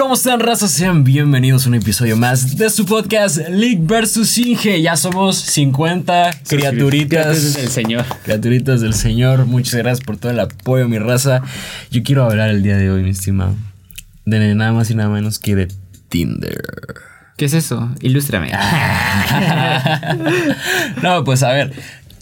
¿Cómo están, razas? Sean bienvenidos a un episodio más de su podcast League vs. Inge. Ya somos 50 criaturitas. del Señor. Criaturitas del Señor. Muchas gracias por todo el apoyo, mi raza. Yo quiero hablar el día de hoy, mi estimado, de nada más y nada menos que de Tinder. ¿Qué es eso? Ilústrame. no, pues a ver.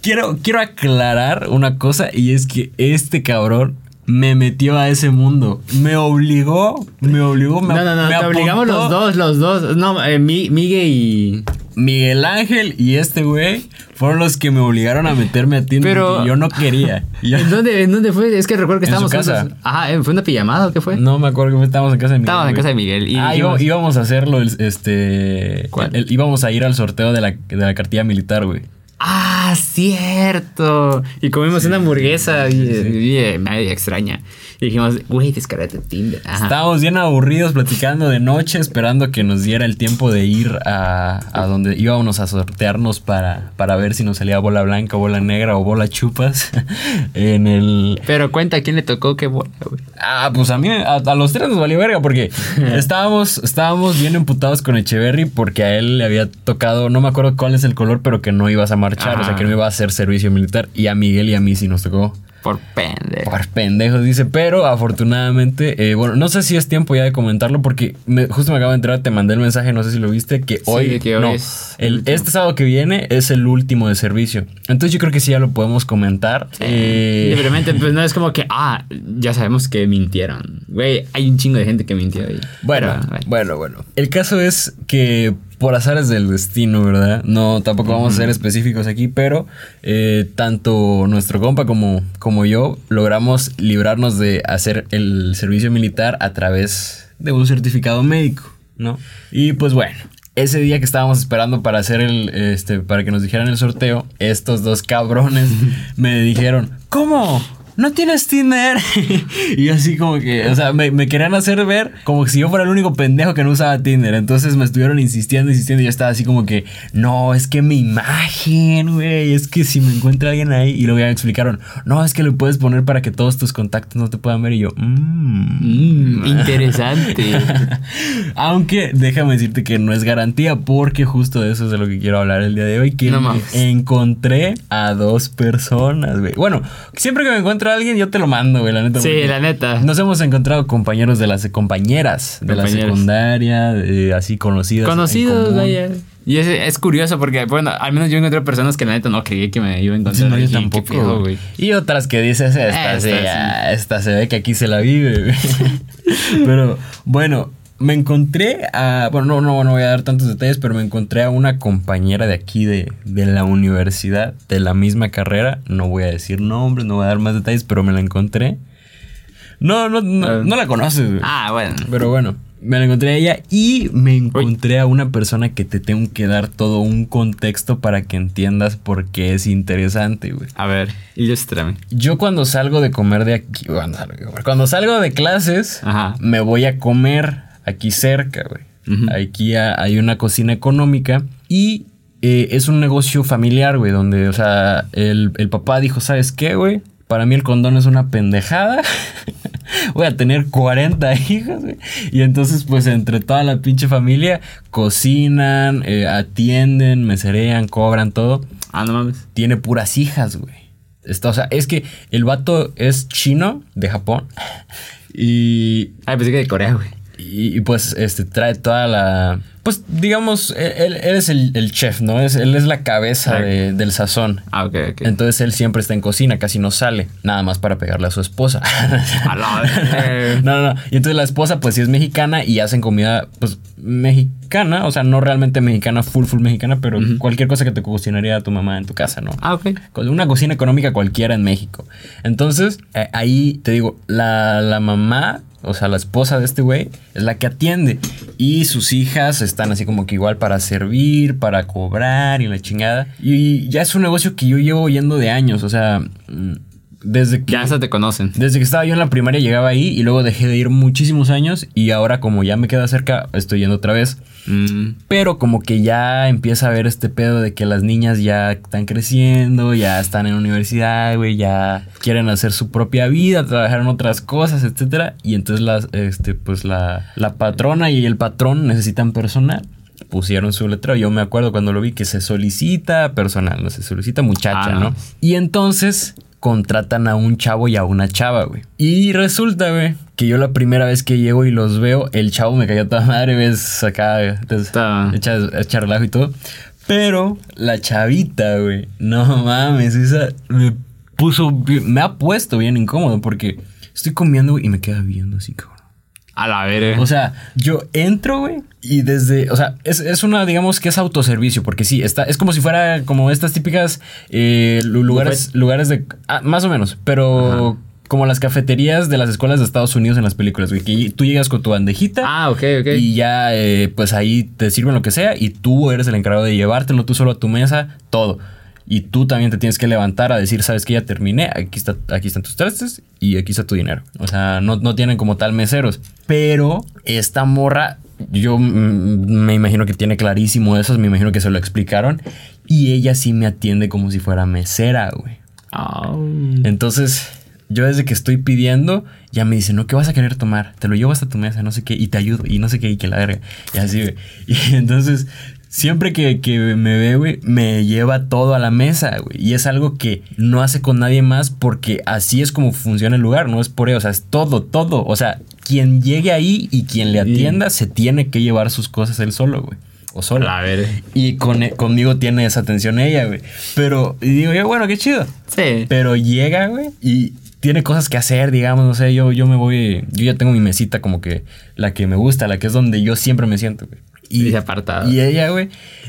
Quiero, quiero aclarar una cosa y es que este cabrón me metió a ese mundo. Me obligó, me obligó, me No, no, no, te obligamos los dos, los dos. No, eh, Mi- Migue y. Miguel Ángel y este güey fueron los que me obligaron a meterme a Tinder Pero- yo no quería. Yo- ¿En dónde, ¿En dónde fue? Es que recuerdo que En estábamos casa. juntos. Ajá. ¿fue una pijamada o qué fue? no me acuerdo que estábamos en casa de Miguel. Estábamos en casa de Miguel. Y ah, íbamos, íbamos a hacerlo, el- este... ¿Cuál? el- íbamos a ir al sorteo de la, de la cartilla militar, güey. Ah, cierto. Y comimos una hamburguesa y, y- media extraña. Y dijimos, güey, descárgate Tinder. Ajá. Estábamos bien aburridos platicando de noche, esperando que nos diera el tiempo de ir a, a donde íbamos a sortearnos para, para ver si nos salía bola blanca, bola negra o bola chupas en el... Pero cuenta quién le tocó qué bola, güey. Ah, pues a mí, a, a los tres nos valió verga porque estábamos, estábamos bien emputados con Echeverry porque a él le había tocado, no me acuerdo cuál es el color, pero que no ibas a marchar, o sea que no iba a hacer servicio militar. Y a Miguel y a mí sí nos tocó. Por pendejo. Por pendejos, dice. Pero afortunadamente, eh, bueno, no sé si es tiempo ya de comentarlo porque me- justo me acabo de entrar, te mandé el mensaje, no sé si lo viste, que hoy, que hoy no, es el este sábado que viene es el último de servicio. Entonces yo creo que sí ya lo podemos comentar. Eh, Libremente, pues no es como que, ah, ya sabemos que mintieron. Güey, hay un chingo de gente que mintió ahí. Bueno. bueno, bueno. El caso es que por azares del destino, ¿verdad? No, tampoco vamos a ser específicos aquí, pero eh, tanto nuestro compa como, como yo logramos librarnos de hacer el servicio militar a través de un certificado médico, ¿no? Y pues bueno. Ese día que estábamos esperando para hacer el, este, para que nos dijeran el sorteo, estos dos cabrones me dijeron, ¿cómo? ¿No tienes Tinder? y así como que, o sea, me, me querían hacer ver como si yo fuera el único pendejo que no usaba Tinder. Entonces me estuvieron insistiendo, insistiendo. Y yo estaba así como que, no, es que mi imagen, güey, es que si me encuentra alguien ahí. Y luego ya me explicaron, no, es que lo puedes poner para que todos tus contactos no te puedan ver. Y yo, mmm. Mm, interesante. Aunque déjame decirte que no es garantía porque justo de eso es de lo que quiero hablar el día de hoy. Que No encontré a dos personas, güey. Bueno, siempre que me encuentro a alguien yo te lo mando, güey, la neta. sí, la neta. Nos hemos encontrado compañeros de las compañeras de la secundaria, de- así conocidas. Conocidos, vaya. Y es, es curioso porque, bueno, al menos yo encontré personas que la neta no creí que me iba a encontrar. No, yo Dije, ¿qué tampoco, güey. Y otras que dices, esta, Esta sí, sí. esta se ve que aquí se la vive, güey. Pero bueno, me encontré a. Bueno, no, no, no voy a dar tantos detalles, pero me encontré a una compañera de aquí de, de la universidad, de la misma carrera. No voy a decir nombres, no voy a dar más detalles, pero me la encontré. No, no, no, Ah. no la conoces, güey. Ah, bueno. Pero bueno, me la encontré a ella y me encontré a una persona que te tengo que dar todo un contexto para que entiendas por qué es interesante, güey. A ver, ilústrame. Yo cuando salgo de comer de aquí, cuando salgo de, comer, cuando salgo de clases, Ajá. me voy a comer aquí cerca, güey. Aquí ha- hay una cocina económica y eh, es un negocio familiar, güey, donde, o sea, el, el papá dijo, ¿sabes qué, güey? Para mí el condón es una pendejada. Voy a tener 40 hijos, güey. Y entonces, pues, entre toda la pinche familia, cocinan, eh, atienden, meserean, cobran todo Ah, no mames. tiene puras hijas, güey. Está, o sea, es que el vato es chino de Japón y, Ay, pensé que de Corea, güey. Y, y, pues este trae toda la... Pues digamos, él, él es el, el chef, ¿no? Es, él es la cabeza Ah. de- del sazón. Ah, ok, ok. Entonces él siempre está en cocina, casi no sale, nada más para pegarle a su esposa. A no, no, no. Y entonces la esposa, pues sí es mexicana y hacen comida, pues mexicana, o sea, no realmente mexicana, full, full mexicana, pero cualquier cosa que te cocinaría tu mamá en tu casa, ¿no? Ah, ok. Una cocina económica cualquiera en México. Entonces, eh, ahí te digo, la, la mamá, o sea, la esposa de este güey, es la que atiende. Y sus hijas están así como que igual para servir, para cobrar y la chingada. Y ya es un negocio que yo llevo yendo de años, o sea... desde que... Ya hasta te conocen. Desde que estaba yo en la primaria llegaba ahí y luego dejé de ir muchísimos años y ahora como ya me queda cerca estoy yendo otra vez. Mm. Pero como que ya empieza a ver este pedo de que las niñas ya están creciendo, ya están en universidad, güey, ya quieren hacer su propia vida, trabajar en otras cosas, etcétera. Y entonces las, este, pues la, la patrona y el patrón necesitan personal. Pusieron su letrero. Yo me acuerdo cuando lo vi que se solicita personal, no se solicita muchacha, Ah, ¿no? no. Y entonces contratan a un chavo y a una chava, güey. Y resulta, güey, que yo la primera vez que llego y los veo, el chavo me cayó toda madre, ves acá, echa, relajo y todo. Pero la chavita, güey, no mames, esa me puso, me ha puesto bien incómodo porque estoy comiendo güey, y me queda viendo así, cabrón. A la verga. O sea, yo entro, güey, y desde, o sea, es, es una, digamos que es autoservicio, porque sí, está, es como si fuera como estas típicas eh, lu- lugares, lugares de, ah, más o menos, pero como las cafeterías de las escuelas de Estados Unidos en las películas, güey, que tú llegas con tu bandejita. ah, ok, ok. Y ya, eh, pues ahí te sirven lo que sea y tú eres el encargado de llevártelo tú solo a tu mesa, todo. Y tú también te tienes que levantar a decir, sabes que ya terminé, aquí, está, aquí están tus trastes y aquí está tu dinero. O sea, no, no tienen como tal meseros. Pero esta morra, yo me imagino que tiene clarísimo eso, me imagino que se lo explicaron. Y ella sí me atiende como si fuera mesera, güey. Entonces, yo desde que estoy pidiendo, ya me dice, no, ¿qué vas a querer tomar? Te lo llevo hasta tu mesa, no sé qué, y te ayudo, y no sé qué, y que la verga. Y así, güey. Y entonces, siempre que, que me ve, güey, me lleva todo a la mesa, güey. Y es algo que no hace con nadie más porque así es como funciona el lugar, no es por ello, o sea, es todo, todo. O sea, quien llegue ahí y quien le atienda se tiene que llevar sus cosas él solo, güey. O A sola. la verga. Y con, conmigo tiene esa atención ella, güey. Pero, y digo yo, bueno, qué chido. Sí. Pero llega, güey, y tiene cosas que hacer, digamos, no sé, yo, yo me voy, yo ya tengo mi mesita como que la que me gusta, la que es donde yo siempre me siento, güey. Y. Y ella, güey,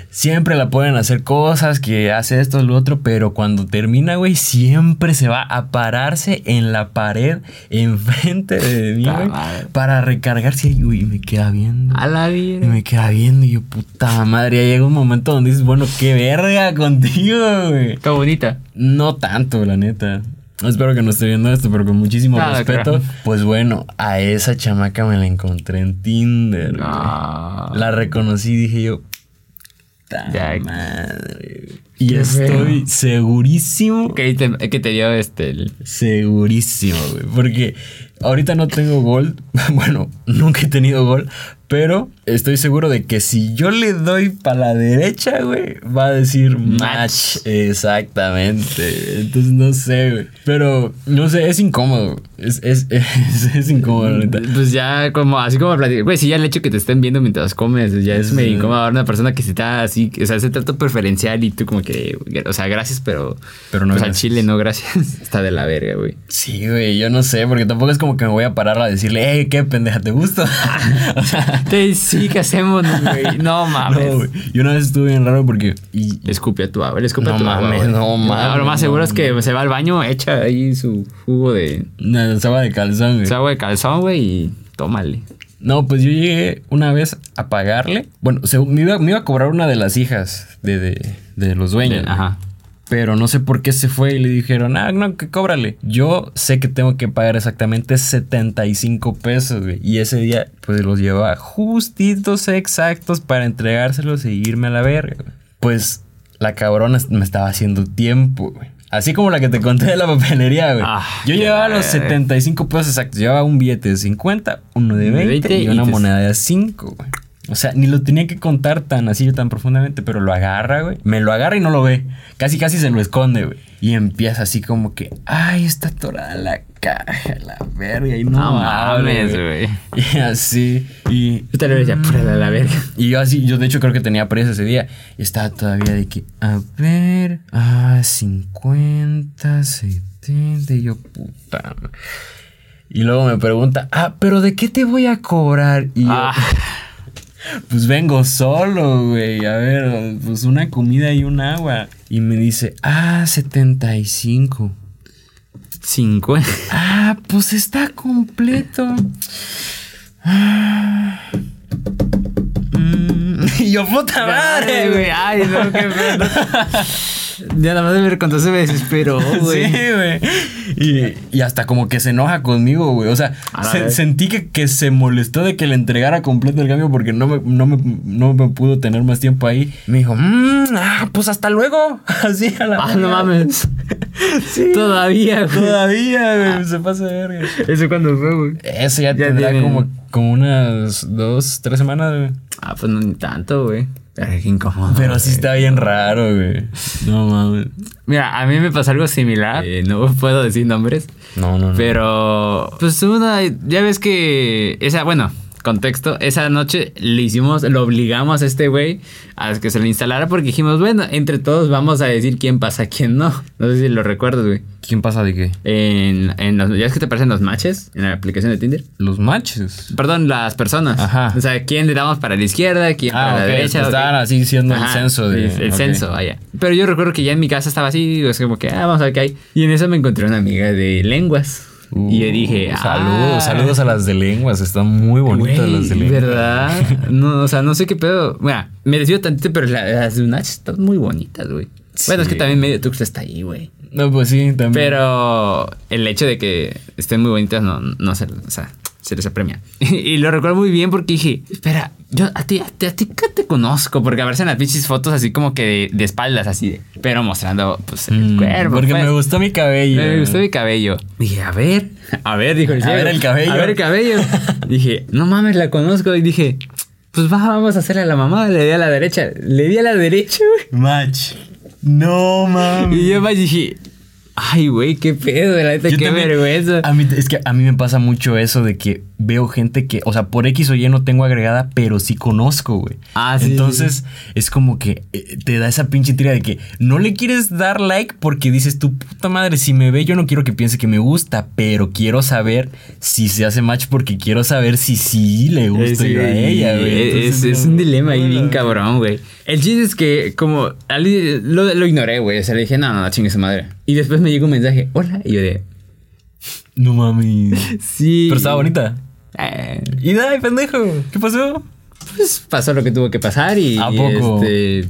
siempre la pueden hacer cosas, que hace esto, lo otro, pero cuando termina, güey, siempre se va a pararse en la pared enfrente de mí, güey, para recargarse y, me queda viendo. A la Y verga. me queda viendo y yo, puta madre, ya llega un momento donde dices, bueno, qué verga contigo, güey. Está bonita. No tanto, la neta. Espero que no esté viendo esto, pero con muchísimo Nada, respeto. Pues bueno, a esa chamaca me la encontré en Tinder. No. La reconocí y dije yo, "Ta Ya. madre. güey". Y Qué estoy feo. segurísimo, Que te, que te dio este. el- segurísimo, güey. Porque ahorita no tengo gol. Bueno, nunca he tenido gol. Pero estoy seguro de que si yo le doy para la derecha, güey, va a decir match. Exactamente. Entonces no sé, güey. Pero no sé, es incómodo. Es, es, es, es incómodo, neta. Pues ya como, así como platicar. Güey, si ya el hecho que te estén viendo mientras comes, ya es Sí. medio incómodo ahora una persona que se está así, o sea, ese trato preferencial y tú como que, o sea, gracias, pero. Pero no pues al gracias. chile, no, gracias. Está de la verga, güey. Sí, güey, yo no sé, porque tampoco es como que me voy a parar a decirle, hey, qué pendeja, ¿te gusta? o sea, Te- Sí, ¿qué hacemos, güey? No mames. no, güey. Y una vez estuve bien raro porque. Y, Le escupe a tu agua, le escupe No a tu agua. mames, no mames, Lo más seguro es que se va al baño, echa ahí su jugo de. no, estaba de calzón, güey. agua de calzón, güey, y tómale. No, pues yo llegué una vez a pagarle. Bueno, se- me, iba, me iba a cobrar una de las hijas de, de, de los dueños. Ajá. Pero no sé por qué se fue y le dijeron, ah, no, que cóbrale. Yo sé que tengo que pagar exactamente 75 pesos, güey. Y ese día, pues los llevaba justitos exactos para entregárselos y irme a la verga, güey. Pues la cabrona me estaba haciendo tiempo, güey. Así como la que te conté de la papelería, güey. Ah, Yo llevaba los verga. 75 pesos exactos. Llevaba un billete de 50, uno de 20, 20 y una moneda de 5, güey. O sea, ni lo tenía que contar tan así, tan profundamente, pero lo agarra, güey. Me lo agarra y no lo ve. Casi, casi se lo esconde, güey. Y empieza así como que, ay, está atorada la caja, la verga. Y no, No mames, güey. Y así. Y, Yo te lo decía, pura la verga. y yo así, yo de hecho creo que tenía presa ese día. Y estaba todavía de que, a ver, ah, 50, 70. Y yo, puta. Y luego me pregunta, ah, pero ¿de qué te voy a cobrar? Y yo, Ah, pues vengo solo, güey. A ver, pues una comida y un agua. Y me dice, ah, 75. 50. Ah, pues está completo. Ah. Mm, Y yo, puta madre, güey. Ay, no, qué pedo. Ya nada más de ver cuánto se me desesperó, güey. Sí, güey. Y, y hasta como que se enoja conmigo, güey. O sea, se- sentí que, que se molestó de que le entregara completo el cambio porque no me, no, me, no me pudo tener más tiempo ahí. Me dijo, "Mm, ah, pues hasta luego. Así a la Ah, no mames. Todavía, güey. Todavía, güey. Se pasa de verga. ¿Eso cuando fue, güey? Eso ya, Ya tendrá tienen- como, como unas dos, tres semanas, güey. Ah, pues no ni tanto, güey. Pero qué incómodo. Pero sí güey. está bien raro, güey. No mames. Mira, a mí me pasó algo similar. Eh, no puedo decir nombres. No, no, no. Pero, pues una, ya ves que esa, bueno, contexto, esa noche le hicimos, lo obligamos a este güey a que se lo instalara porque dijimos, bueno, entre todos vamos a decir quién pasa, quién no. No sé si lo recuerdas, güey. ¿Quién pasa de qué? En, en los, ya es que te aparecen los matches en la aplicación de Tinder. Los matches. Perdón, las personas. Ajá. O sea, quién le damos para la izquierda, quién Ah, para la derecha. pues estaban así diciendo el Ajá, censo de- El, el censo, vaya. Pero yo recuerdo que ya en mi casa estaba así, es como que, ah, vamos a ver qué hay. Y en eso me encontré una amiga de lenguas. Y yo dije, ah, Saludos, saludos a las de lenguas. Están muy bonitas las de lenguas. ¿Verdad? No, o sea, no sé qué pedo. Mira, me desvío tantito, pero la- las de Unach están muy bonitas, güey. Bueno, es que también medio Tuxtla está ahí, güey. No, pues sí, también. Pero el hecho de que estén muy bonitas no, no se, o sea, se les apremia. y lo recuerdo muy bien porque dije, espera, yo a ti, a ti, a ti que te conozco, porque aparecen las pinches fotos así como que de, de espaldas, así de, pero mostrando pues el Mm, cuerpo. Porque pues. me gustó mi cabello. Me gustó mi cabello. Dije, a ver, a ver, dijo el A ver el cabello. A ver el cabello. dije, no mames, la conozco. Y dije, pues va, vamos a hacerle a la mamá. Le di a la derecha. Le di a la derecha, güey. Match. No, mami. Y yo más dije, ay, güey, qué pedo, la neta, qué también- vergüenza. A mí, es que a mí me pasa mucho eso de que veo gente que, o sea, por X o Y no tengo agregada, pero sí conozco, güey. Ah, sí, Entonces es como que eh, te da esa pinche tira de que no le quieres dar like porque dices, tu puta madre, si me ve, yo no quiero que piense que me gusta, pero quiero saber si se hace match porque quiero saber si sí le gusto Sí, yo a ella, güey. Es, Entonces, es no, un dilema ahí bien cabrón, güey. El chiste es que, como, lo, lo ignoré, güey. O sea, le dije, no, no, chingue su madre. Y después me llegó un mensaje, hola. Y yo de, No mami. sí. Pero estaba bonita. Eh, Y dai, pendejo. ¿Qué pasó? pues pasó lo que tuvo que pasar y, ¿A poco? este,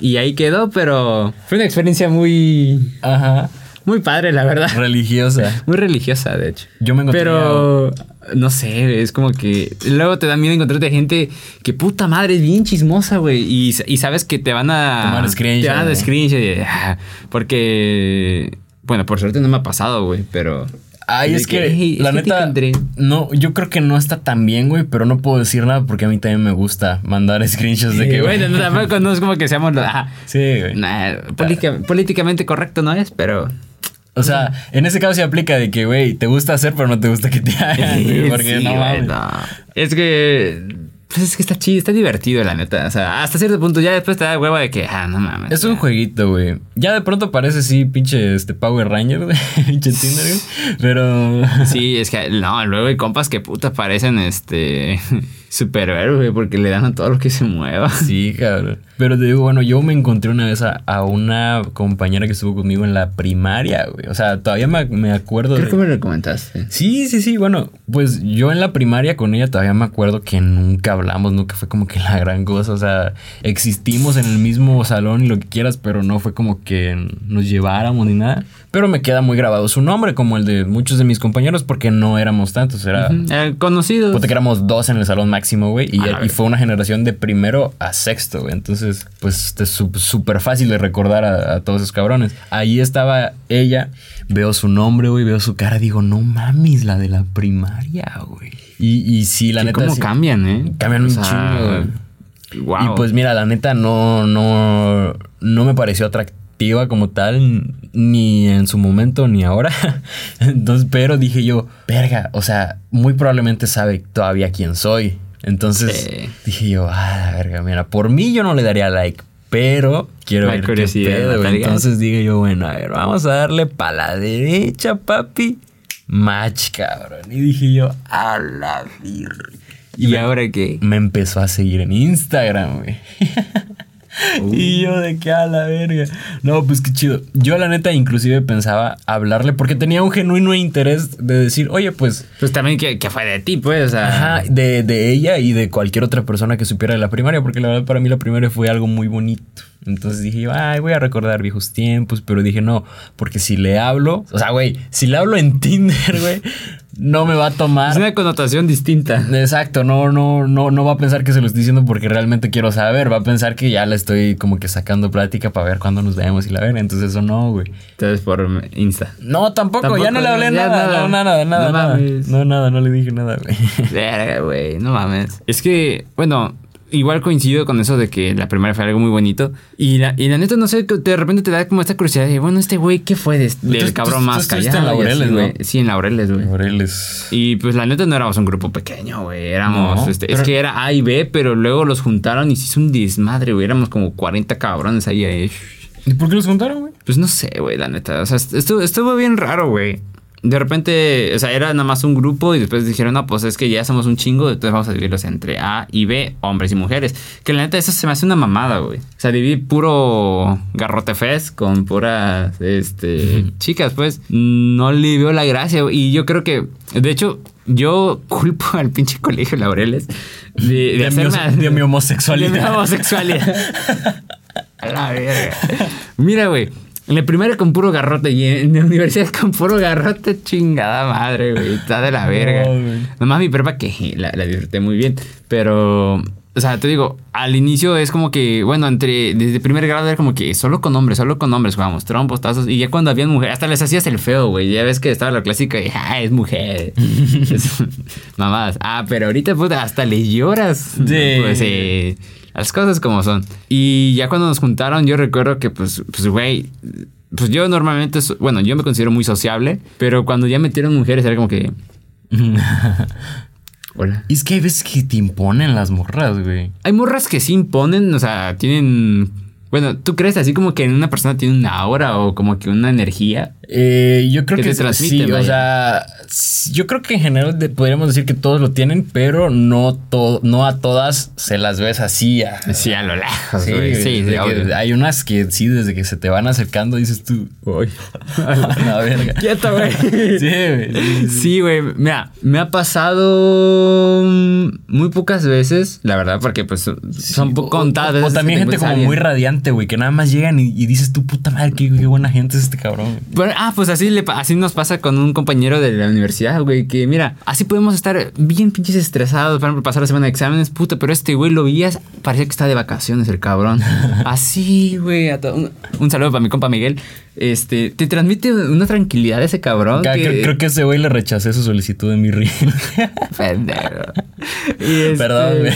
y ahí quedó, pero fue una experiencia muy Ajá. Muy padre, la verdad. Religiosa. Muy religiosa, de hecho. Yo me encontré. Pero no sé, es como que luego te da miedo encontrarte gente que puta madre es bien chismosa, güey, y, y sabes que te van a Tomar screenshot, Te van a güey. screenshot ah, porque bueno, por suerte no me ha pasado, güey, pero Ay, es que, "Ey, la es neta, encontré". no, yo creo que no está tan bien, güey, pero no puedo decir nada porque a mí también me gusta mandar screenshots de que, bueno, no, tampoco no es como que seamos ajá, Sí, güey. Nah, política- políticamente correcto no es, pero. O sea, en ese caso se aplica de que, güey, te gusta hacer, pero no te gusta que te hagan, porque Sí, no no. Es que. Pues es que está chido, está divertido, la neta. O sea, hasta cierto punto ya después te da hueva de que, ah, no mames. Es un jueguito, güey. Ya de pronto parece sí, pinche este Power Ranger, pinche Tinder, güey. Pero. Sí, es que no, luego hay compas que puta parecen este. superhéroes, güey, porque le dan a todo lo que se mueva. Sí, cabrón. Pero te digo, bueno, yo me encontré una vez a, a una compañera que estuvo conmigo en la primaria, güey. O sea, todavía me, me acuerdo Creo de. que me lo comentaste. Sí, sí, sí. Bueno, pues yo en la primaria con ella todavía me acuerdo que nunca hablamos, nunca fue como que la gran cosa. O sea, existimos en el mismo salón y lo que quieras, pero no fue como que nos lleváramos ni nada. Pero me queda muy grabado su nombre, como el de muchos de mis compañeros, porque no éramos tantos. Era. Ujú, eh, conocidos. Ponte que éramos dos en el salón máximo, güey. Y, y fue una generación de primero a sexto, güey. Entonces, pues es súper fácil de recordar a, a todos esos cabrones. Ahí estaba ella. Veo su nombre, güey. Veo su cara. Digo, no mames, la de la primaria, güey. Y, y sí, la neta. ¿Cómo sí- cambian, eh? Cambian un O sea, chingo, güey. Wow. Y pues mira, la neta no, no, no me pareció atractiva como tal, ni en su momento ni ahora. Entonces, pero dije yo, verga, o sea, muy probablemente sabe todavía quién soy. Entonces Sí. dije yo, ah, verga, mira, por mí yo no le daría like. Pero quiero La ver qué pedo. Entonces dije yo, bueno, a ver, vamos a darle para la derecha, papi. Match, cabrón. Y dije yo, a la virgen. ¿Y ahora qué? Me empezó a seguir en Instagram, güey. Y yo de qué a la verga. No, pues qué chido. Yo la neta inclusive pensaba hablarle porque tenía un genuino interés de decir, oye, pues... Pues también que, que fue de ti, pues, o sea... Ajá, de, de ella y de cualquier otra persona que supiera de la primaria, porque la verdad para mí la primaria fue algo muy bonito. Entonces dije yo, ay, voy a recordar viejos tiempos, pero dije no, porque si le hablo, o sea, güey, si le hablo en Tinder, güey, no me va a tomar. Es una connotación distinta. Exacto, no, no, no, no va a pensar que se lo estoy diciendo porque realmente quiero saber, va a pensar que ya le estoy como que sacando plática para ver cuándo nos vemos y la ver, entonces eso no, güey. Entonces por Insta. No, tampoco, Tampoco, ya no le hablé nada, nada. no, nada, nada, No nada. mames. No, nada, no le dije nada, güey. Verga, güey, no mames. Es que, bueno, igual coincido con eso de que la primera fue algo muy bonito. Y la, y la neta, no sé, de repente te da como esta curiosidad de, bueno, este güey, ¿qué fue de- del tú- cabrón tú más callado? en Laureles, güey? ¿no? Sí, en Laureles, güey. Moreles. Y pues la neta no éramos un grupo pequeño, güey. Éramos, No, este, pero- es que era A y B, pero luego los juntaron y se hizo un desmadre, güey. Éramos como 40 cabrones ahí. ahí. ¿Y por qué los juntaron, güey? Pues no sé, güey, la neta. O sea, estuvo, estuvo bien raro, güey. De repente, o sea, era nada más un grupo y después dijeron, no, pues es que ya somos un chingo, entonces vamos a dividirlos entre A y B, hombres y mujeres. Que la neta, eso se me hace una mamada, güey. O sea, dividir puro garrote fest con puras, este, chicas, pues, no le veo la gracia. güey. Y yo creo que, de hecho, yo culpo al pinche colegio Laureles de, de, De mi de homosexualidad. De mi homosexualidad. A la verga. Mira, güey. En la primaria con puro garrote y en la universidad con puro garrote, chingada madre, güey. Está de la verga. No. Nomás mi prepa que la, la disfruté muy bien. Pero, o sea, te digo, al inicio es como que, bueno, entre, desde primer grado era como que solo con hombres, solo con hombres jugábamos trompos, tazos. Y ya cuando habían mujeres, hasta les hacías el feo, güey. Ya ves que estaba la clásica y, ah, es mujer. Mamadas. Ah, pero ahorita, puta, hasta le lloras. Sí. Pues, eh, las cosas como son. Y ya cuando nos juntaron, yo recuerdo que, pues, pues, güey. Pues yo normalmente, so- bueno, yo me considero muy sociable, pero cuando ya metieron mujeres era como que, hola. Y es que hay veces que te imponen las morras, güey. Hay morras que sí imponen, o sea, tienen. Bueno, ¿tú crees así como que en una persona tiene una aura o como que una energía? Eh, yo creo Que que, te transmite, sí, o sea, yo creo que en general de- podríamos decir que todos lo tienen, pero no todo, no a todas se las ves así. a- Sí, a lo lejos, Sí. Sí, sí, que hay unas que sí, desde que se te van acercando dices tú, Uy. la verga. Quieto, güey. Sí, güey. sí. Mira, me ha pasado mm, muy pocas veces, la verdad, porque pues son o- contadas O, también te gente como muy alguien. Güey, que nada más llegan y, y dices tú, puta madre, qué, qué buena gente es este cabrón. güey". Bueno, ah, pues así, le, así nos pasa con un compañero de la universidad, güey, que mira, así podemos estar bien pinches estresados, para pasar la semana de exámenes, puta, pero este güey lo veías, parecía que está de vacaciones el cabrón. Así, güey, un, un saludo para mi compa Miguel. Este, te transmite una tranquilidad ese cabrón. Que- Creo, creo que ese güey le rechacé su solicitud de mi ring. Pendejo. Este- Perdón, güey.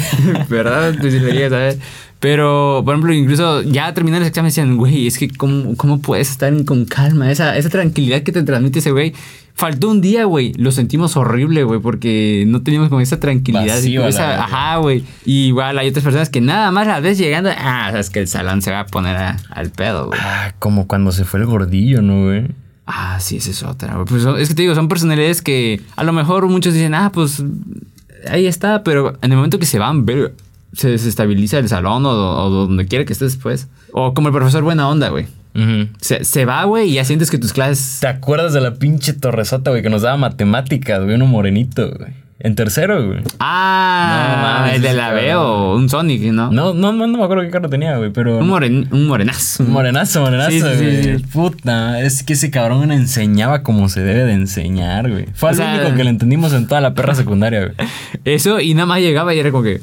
Perdón, pues si lo llegas a ver. Pero, por ejemplo, incluso ya terminando el examen decían, güey, es que cómo, cómo puedes estar con calma, esa, esa tranquilidad que te transmite ese güey. Faltó un día, güey. Lo sentimos horrible, güey, porque no teníamos como esa tranquilidad. Vacío esa- ajá, güey. Y igual hay otras personas que nada más la ves llegando, ah, sabes que el salón se va a poner a- al pedo, güey. ah, como cuando se fue el gordillo, ¿no, güey? Ah, sí, esa es otra. Pues es que te digo, son personalidades que a lo mejor muchos dicen, ah, pues ahí está, pero en el momento que se van, ver, se desestabiliza el salón o, o donde quiera que estés después. O como el profesor buena onda, güey. Se, se va, güey, y ya sientes que tus clases... ¿Te acuerdas de la pinche torresota, güey, que nos daba matemáticas, güey? Uno morenito, güey. En tercero, güey. Ah, No mames, el de la. Veo, un Sonic, ¿no? No, no, no, no me acuerdo qué carro tenía, güey, pero... Un, moren, un morenazo. Un Morenazo, morenazo, Sí, sí, sí, güey. sí. Puta, es que ese cabrón enseñaba como se debe de enseñar, güey. Fue O el sea- único que le entendimos en toda la perra secundaria, güey. Eso, y nada más llegaba y era como que...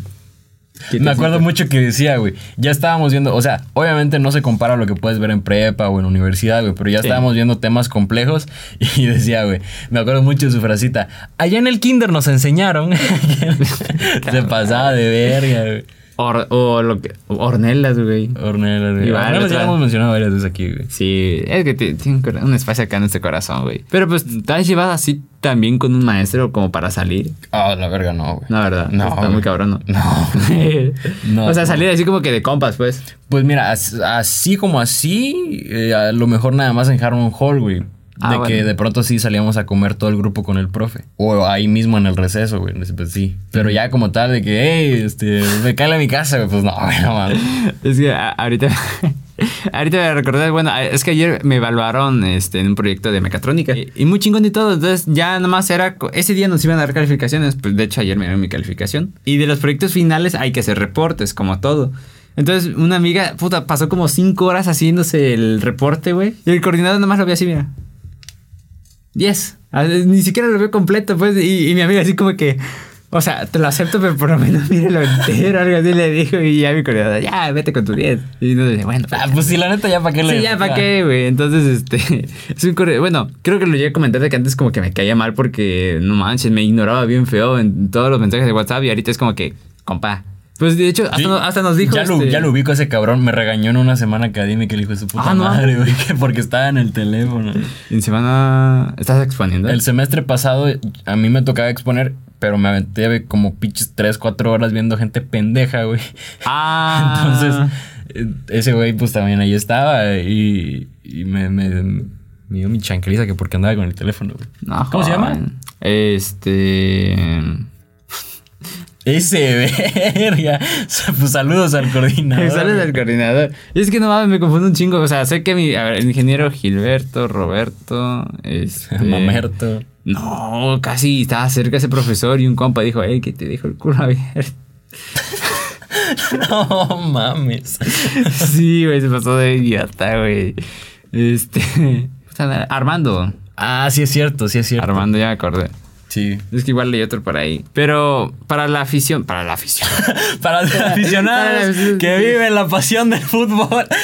Me acuerdo mucho que decía, güey, ya estábamos viendo, o sea, obviamente no se compara a lo que puedes ver en prepa o en universidad, güey, pero ya Sí. estábamos viendo temas complejos y decía, güey, me acuerdo mucho de su frasita, allá en el kinder nos enseñaron. se pasaba de verga, güey. Or- o lo que... Ornelas, güey. Hornelas, güey. Igual, Hornelas ya otra- lo hemos mencionado varias veces aquí, güey. Sí, es que tiene un espacio acá en este corazón, güey. Pero pues, ¿te has llevado así también con un maestro como para salir? Ah, la verga, no, güey. No, ¿verdad? No, Está güey. muy cabrón, ¿no? No. No. o sea, salir así como que de compas, pues. Pues mira, as- así como así, eh, a lo mejor nada más en Harmon Hall, güey. Ah, de que bueno. de pronto sí salíamos a comer todo el grupo con el profe. O ahí mismo en el receso, güey. Pues sí. Pero ya como tal, de que, hey, este, me cae a mi casa, güey. Pues no, güey, no mames. Es que a- ahorita, ahorita me recordé, bueno, es que ayer me evaluaron este, en un proyecto de mecatrónica y, y muy chingón y todo, entonces ya nada más era, ese día nos iban a dar calificaciones, pues de hecho ayer me dieron mi calificación y de los proyectos finales hay que hacer reportes, como todo. Entonces una amiga, puta, pasó como cinco horas haciéndose el reporte, güey, y el coordinador nada más lo vio así, mira. 10. Ah, Ni siquiera lo veo completo, pues. Y, y mi amiga así como que. O sea, te lo acepto, pero por lo menos míralo entero. Algo así le dijo. Y ya mi coordinador, ya, vete con tu 10. Y no dice, bueno. Ah, pues sí, la neta, ya para qué le. Sí, ya, ¿para qué, güey? Entonces, este. Es un corre- Bueno, creo que lo llegué a comentar de que antes como que me caía mal porque, no manches, me ignoraba bien feo en todos los mensajes de WhatsApp y ahorita es como que, compa. Pues de hecho, hasta, Sí. no- hasta nos dijo. Ya, lo, este, ya lo ubico a ese cabrón. Me regañó en una semana académica el hijo de su puta Ah, no. madre, güey. que Porque estaba en el teléfono. En semana. ¿Estás exponiendo? El semestre pasado a mí me tocaba exponer, pero me aventé como pinches 3, 4 horas viendo gente pendeja, güey. Ah. Entonces, eh, ese güey pues también ahí estaba y, y me, me, me dio mi chancliza que porque andaba con el teléfono, güey. No, ¿Cómo se llama? Este. Ese verga. Pues saludos al coordinador. Sales al coordinador. Y es que no mames, me confundo un chingo. O sea, sé que mi a ver, el ingeniero Gilberto, Roberto, este. Mamerto. No, casi estaba cerca ese profesor y un compa dijo, hey, que te dijo el culo abierto. No mames. sí, güey, se pasó de idiota, güey. Este. Armando. Ah, sí es cierto, sí es cierto. Armando, ya me acordé. Sí. Es que igual leí otro por ahí. Pero para la afición. Para la afición. Para los aficionados que viven la pasión del fútbol.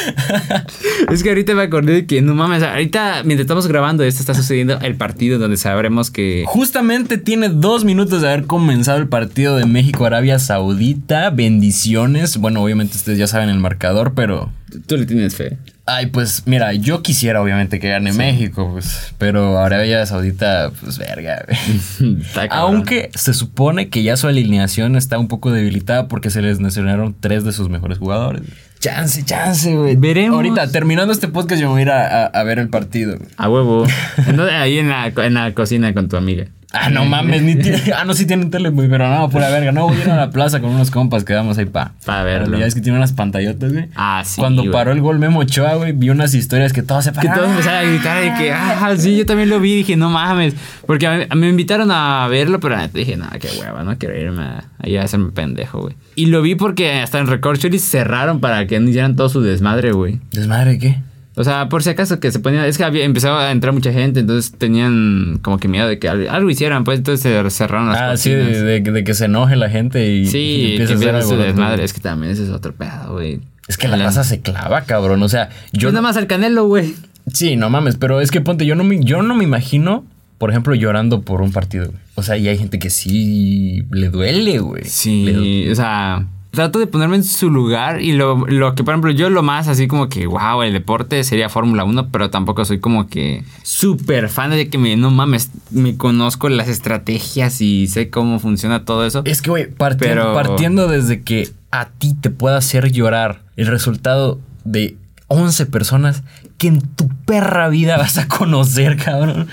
Es que ahorita me acordé de que no mames, ahorita mientras estamos grabando esto está sucediendo el partido donde sabremos que Justamente tiene dos minutos de haber comenzado el partido de México-Arabia Saudita. Bendiciones. Bueno, obviamente ustedes ya saben el marcador, pero. tú le tienes fe. Ay, pues mira, yo quisiera obviamente que gane México, pues. Pero Arabia Saudita, pues verga. Aunque se supone que ya su alineación está un poco debilitada porque se les lesionaron tres de sus mejores jugadores. Chance, chance, güey. Veremos. Ahorita, terminando este podcast, yo me voy a ir a, a- a ver el partido. A huevo. Entonces, ahí en la, en la cocina con tu amiga. Ah, no mames, ni tiene. Ah, no, sí tienen tele, güey, pero no, pura verga. No, voy a ir a la plaza con unos compas que vamos ahí pa. Pa verlo. Ya es que tiene unas pantallotas, güey. Ah, sí, Cuando güey. paró el gol Memo Ochoa, güey, vi unas historias que todos se Que pararon. todos empezaron a gritar de que, ah, sí, yo también lo vi. Dije, no mames. Porque a mí- me invitaron a verlo, pero dije, no, qué hueva, no quiero irme a- ahí a hacerme pendejo, güey. Y lo vi porque hasta en Record Chili cerraron para que no hicieran todo su desmadre, güey. ¿Desmadre qué? O sea, por si acaso que se ponían. Es que había empezado a entrar mucha gente, entonces tenían como que miedo de que al- algo hicieran, pues entonces se cerraron las Ah, sí, de, de- de que se enoje la gente y, y Sí, que empieza a hacer su desmadre. Es que también ese es otro pedo, güey. Es que la raza se clava, cabrón. O sea, Yo yo. nada más al canelo, güey. Sí, no mames, pero es que ponte, yo no me, yo no me imagino, por ejemplo, llorando por un partido. güey. O sea, y hay gente que sí le duele, güey. Le Sí, o sea, trato de ponerme en su lugar y lo, lo que, por ejemplo, yo lo más así como que, wow, el deporte sería Fórmula 1, pero tampoco soy como que súper fan de que me, no mames, me conozco las estrategias y sé cómo funciona todo eso. Es que, güey, parti- Pero- partiendo desde que a ti te pueda hacer llorar el resultado de 11 personas que en tu perra vida vas a conocer, cabrón.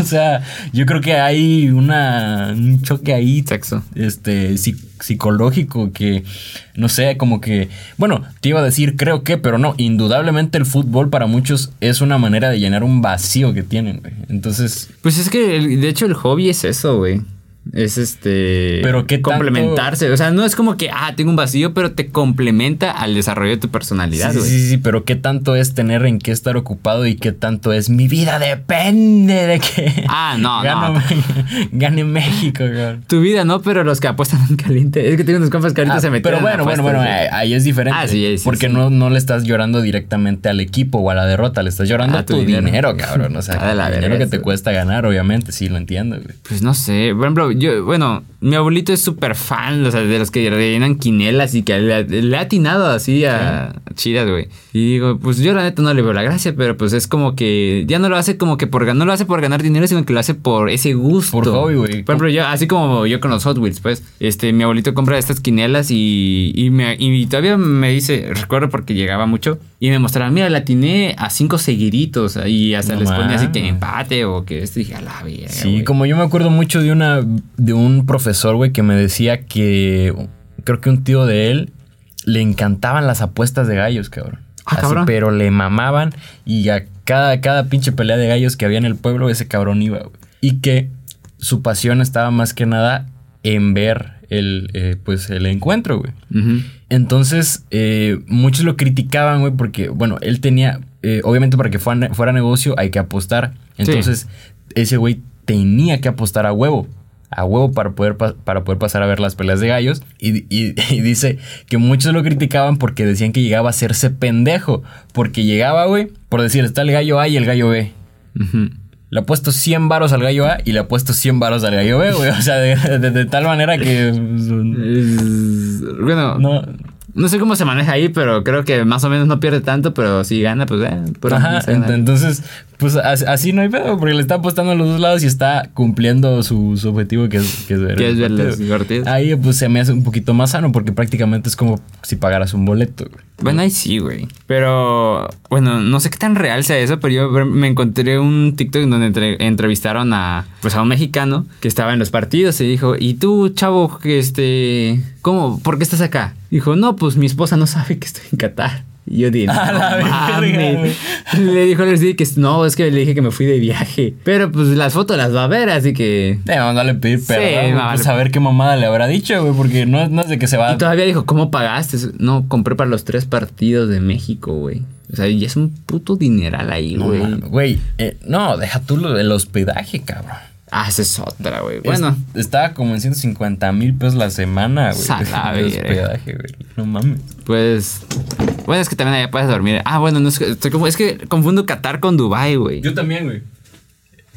o sea, yo creo que hay una, un choque ahí Sexo. este psi- psicológico que no sé, como que bueno, te iba a decir creo que, pero no, indudablemente el fútbol para muchos es una manera de llenar un vacío que tienen, güey. Entonces, Pues es que, de hecho, el hobby es eso, güey. Es este. Pero ¿qué tanto- Complementarse. O sea, no es como que, ah, tengo un vacío, pero te complementa al desarrollo de tu personalidad, sí, güey. sí, sí, pero qué tanto es tener en qué estar ocupado y qué tanto es mi vida depende de que Ah, no, gano- no. gane México, cabrón. Tu vida, ¿no? Pero los que apuestan en caliente. Es que tengo unos compas que ahorita Ah, se metieron. pero bueno, bueno, bueno, eh, ahí es diferente. Ah, sí, sí, porque. No, no le estás llorando directamente al equipo o a la derrota, le estás llorando A a tu tu dinero. dinero, cabrón. O sea, Ah, el dinero que te cuesta ganar, obviamente, sí, lo entiendo, güey. Pues no sé. Por ejemplo, yo, bueno, mi abuelito es súper fan, o sea, de los que rellenan quinelas y que le, le ha atinado así a chidas, güey. Y digo, pues yo la neta no le veo la gracia, pero pues es como que ya no lo hace como que por no lo hace por ganar dinero, sino que lo hace por ese gusto. Por hobby, güey. Por ejemplo, yo, así como yo con los Hot Wheels, pues, este, mi abuelito compra estas quinielas y, y, me, y todavía me dice, recuerdo porque llegaba mucho, y me mostraba, mira, la atiné a cinco seguiditos y hasta No les ponía así que empate o que esto, y dije, a la verga, Sí, güey". como yo me acuerdo mucho de una de un profesor, güey, que me decía que creo que un tío de él le encantaban las apuestas de gallos, cabrón. Ah, pero le mamaban y a cada, cada pinche pelea de gallos que había en el pueblo, ese cabrón iba, güey. Y que su pasión estaba más que nada en ver el, eh, pues, el encuentro, güey. Entonces, eh, muchos lo criticaban, güey, porque, bueno, él tenía, eh, obviamente para que fuera, fuera negocio hay que apostar. Entonces, ese güey tenía que apostar a huevo. A huevo para poder, pa- para poder pasar a ver las peleas de gallos. Y, y- y dice que muchos lo criticaban porque decían que llegaba a hacerse pendejo. Porque llegaba, güey, por decir, está el gallo A y el gallo B. Le apuesto 100 varos al gallo A y le apuesto 100 varos al gallo B, güey. O sea, de, de- de tal manera que... Es- bueno, no. No, sé cómo se maneja ahí, pero creo que más o menos no pierde tanto, pero si gana, pues eh, Ajá, entonces, pues as- así no hay pedo, porque le está apostando a los dos lados y está cumpliendo su, su objetivo que es, que es ver es ver. Ahí pues se me hace un poquito más sano, porque prácticamente es como si pagaras un boleto. güey. Bueno, ahí sí, güey. Pero, bueno, no sé qué tan real sea eso, pero yo me encontré un TikTok en donde entre- entrevistaron a, pues, a un mexicano que estaba en los partidos y dijo, ¿y tú, chavo, que este, cómo, por qué estás acá? Dijo, no, pues mi esposa no sabe que estoy en Qatar. Y yo dije, no la verga. Le dijo, les dije que no, es que le dije que me fui de viaje. Pero pues las fotos las va a ver, así que... Eh, a darle pedir Sí, perdón, güey, no, pues a ver qué mamada le habrá dicho, güey, porque no, no es de que se va... Y todavía dijo, ¿cómo pagaste? No, compré para los tres partidos de México, güey. O sea, y es un puto dineral ahí, No, güey. mames, güey, eh, no, deja tú lo del hospedaje, cabrón. Ah, esa es otra, güey. Es- Bueno, estaba como en 150 mil pesos la semana, güey. Hospedaje, güey. No mames. pues. Bueno, es que también allá puedes dormir. Ah, bueno, no es que. estoy como- es que confundo Qatar con Dubai, güey. Yo también, güey.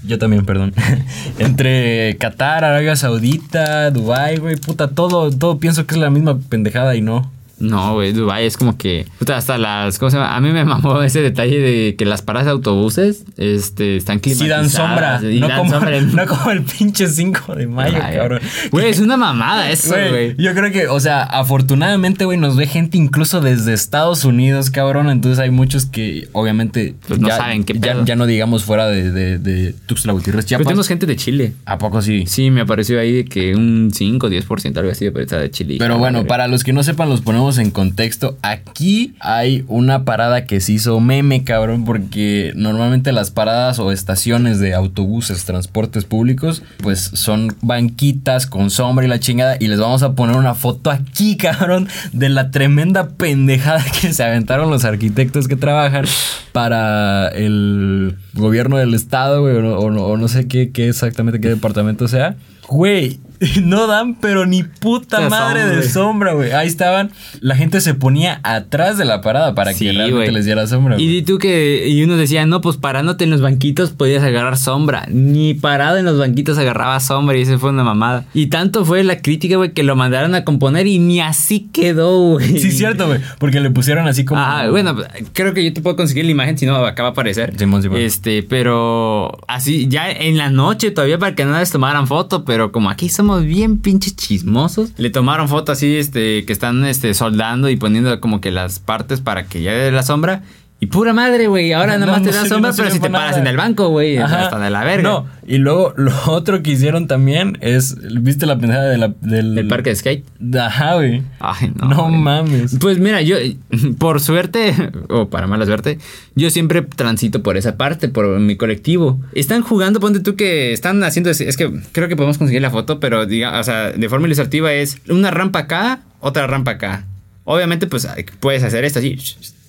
Yo también, perdón. Entre Qatar, Arabia Saudita, Dubai, güey, puta, todo, todo pienso que es la misma pendejada y no. No, güey, Dubai es como que. Puta, hasta las. ¿Cómo se llama? A mí me mamó ese detalle de que las paradas de autobuses este, están Sí climatizadas. dan sombra, y no, dan como, sombra no como el pinche 5 de mayo, Ay, cabrón. Güey, es una mamada eso, Güey. Yo creo que, o sea, afortunadamente, güey, nos ve gente incluso desde Estados Unidos, cabrón. Entonces hay muchos que, obviamente, Pues no ya, saben qué ya, pedo. ya no digamos fuera de, de, de Tuxtla Gutiérrez, Pero Chiapas. tenemos gente de Chile. ¿A poco sí? Sí, me apareció ahí de que un 5, 10%, algo así, pero está de Chile. Pero bueno, para los que no sepan, los ponemos en contexto. Aquí hay una parada que se hizo meme, cabrón, porque normalmente las paradas o estaciones de autobuses, transportes públicos, pues son banquitas con sombra y la chingada. Y les vamos a poner una foto aquí, cabrón, de la tremenda pendejada que se aventaron los arquitectos que trabajan para el gobierno del estado, güey, o, no- o no- sé qué, qué exactamente qué departamento sea. Güey, no dan, pero ni puta La madre sombra. de sombra, güey. Ahí estaban. La gente se ponía atrás de la parada para Sí, que realmente güey. les diera sombra. Y di tú que. Y uno decía, no, pues parándote en los banquitos podías agarrar sombra. Ni parado en los banquitos agarraba sombra y eso fue una mamada. Y tanto fue la crítica, güey, que lo mandaron a componer y ni así quedó, güey. Sí, cierto, güey. Porque le pusieron así como. Ah, bueno, creo que yo te puedo conseguir la imagen, si no acaba de aparecer. Simón, Simón. Este, pero así, ya en la noche todavía para que no les tomaran foto, pero como aquí bien pinches chismosos, le tomaron foto así, este, que están este, soldando y poniendo como que las partes para que ya dé la sombra. Y pura madre, güey. Ahora No, nada más no te da sirve- sombra, no pero si te para paras en el banco, güey, hasta de la verga. No, y luego lo otro que hicieron también es. ¿Viste la pendejada de la, del. El parque de skate. Ajá, güey. Ay, no. No, mames. Pues mira, yo, por suerte, o para mala suerte, yo siempre transito por esa parte, por mi colectivo. Están jugando, ponte tú que están haciendo, es que creo que podemos conseguir la foto, pero diga, o sea, de forma ilustrativa es una rampa acá, otra rampa acá. Obviamente, pues puedes hacer esto así.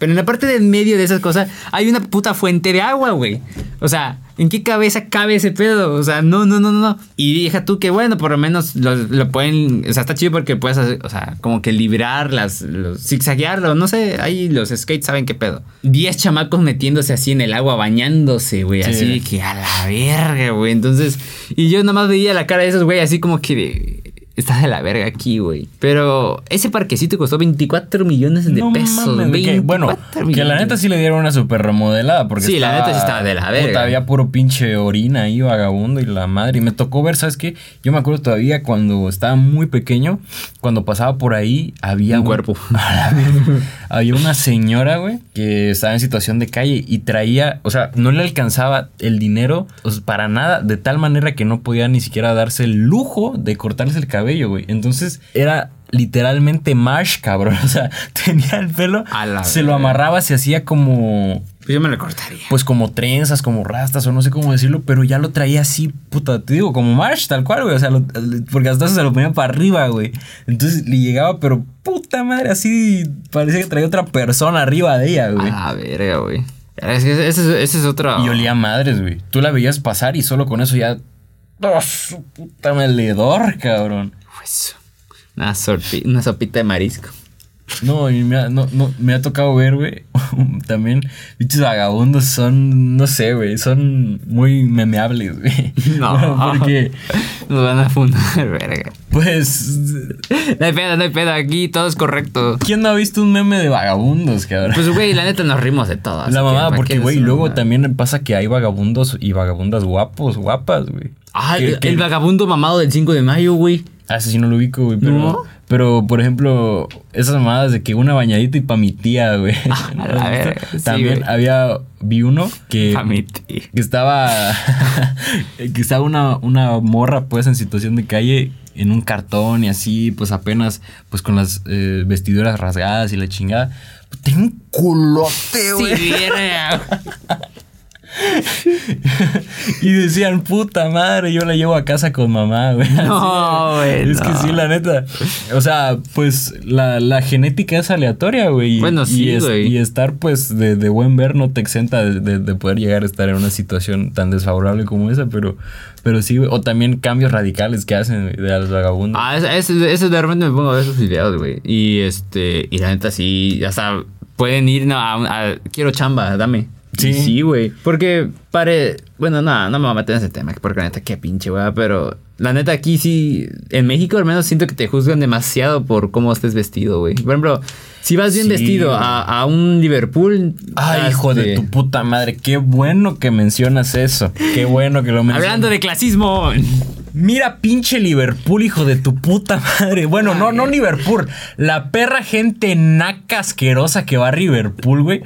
Pero en la parte de en medio de esas cosas hay una puta fuente de agua, güey. O sea, ¿en qué cabeza cabe ese pedo? O sea, no, no, no, no, no. Y deja tú que, bueno, por lo menos lo, lo pueden. O sea, está chido porque puedes hacer, o sea, como que librar las. Los, zigzaguearlo, no sé. Ahí los skates saben qué pedo. Diez chamacos metiéndose así en el agua, bañándose, güey. Sí. Así que a la verga, güey. Entonces, y yo nada más veía la cara de esos, güey, así como que. Está de la verga aquí, güey. Pero ese parquecito costó 24 millones de No pesos. mames, que- 24 bueno, que la neta sí le dieron una super remodelada. Porque Sí, la neta sí estaba de la verga. puta, había puro pinche orina ahí, vagabundo y la madre. Y me tocó ver, ¿sabes qué? Yo me acuerdo todavía cuando estaba muy pequeño, cuando pasaba por ahí, había Un cuerpo. La verga. había una señora, güey, que estaba en situación de calle y traía, o sea, no le alcanzaba el dinero o sea, para nada, de tal manera que no podía ni siquiera darse el lujo de cortarse el cabello, güey. Entonces era literalmente Marsh, cabrón. O sea, tenía el pelo, A se lo amarraba, se hacía como Pues yo me lo cortaría. pues como trenzas, como rastas o no sé cómo decirlo, pero ya lo traía así, puta, te digo, como Marsh, tal cual, güey. O sea, lo- porque hasta se lo ponía para arriba, güey. Entonces le llegaba, pero puta madre, así parecía que traía otra persona arriba de ella, güey. A la verga, güey. Es que ese, es otro. Y olía madres, güey. Tú la veías pasar y solo con eso ya. ¡Oh, su puta meledor, cabrón! Pues, una, sorpi- una sopita de marisco. No, y me ha, no, no, me ha tocado ver, güey. También, bichos vagabundos son, no sé, güey, son muy memeables, güey. No. Porque, Nos van a fundar, verga. pues, No hay pedo, no hay pedo. Aquí todo es correcto. ¿quién no ha visto un meme de vagabundos, cabrón? Pues, güey, la neta nos rimos de todo. la mamada, ¿para porque, güey, luego también pasa que hay vagabundos y vagabundas guapos, guapas, güey. Ah, Que- el, que- el vagabundo mamado del 5 de mayo, güey. Ah, ese sí no lo ubico, güey. Pero, ¿No? pero, por ejemplo, esas mamadas de que una bañadita y pa' mi tía, güey. Ah, a verga, sí, También había, vi uno que, Pa' mi tía. que estaba, que estaba una, una morra, pues, en situación de calle en un cartón y así, pues apenas, pues con las eh, vestiduras rasgadas y la chingada. Tenía un culote, güey. Sí. y decían, puta madre, yo la llevo a casa con mamá, güey. No, güey, Es que sí, la neta. O sea, pues la, la genética es aleatoria, güey. y- Bueno, y sí, es- güey. Y estar, pues, de, de buen ver no te exenta de, de- de poder llegar a estar en una situación tan desfavorable como esa, pero, pero sí, güey. O también cambios radicales que hacen de a los vagabundos. Ah, ese, ese, ese de repente me pongo a ver esos videos, güey. Y este, y la neta sí, hasta pueden ir no, a, a- quiero chamba, dame. Sí. Sí, güey. Porque pare, bueno, nada, no me voy a meter en ese tema, porque la neta qué pinche, güey, pero la neta aquí sí, en México al menos siento que te juzgan demasiado por cómo estés vestido, güey. Por ejemplo, si vas bien Sí, vestido a, a un Liverpool, Ay, hijo de tu puta madre. Qué bueno que mencionas eso. Qué bueno que lo mencionas. Hablando de clasismo. Mira, pinche Liverpool, hijo de tu puta madre. Bueno, no, no Liverpool. La perra gente naca asquerosa que va a Liverpool, güey.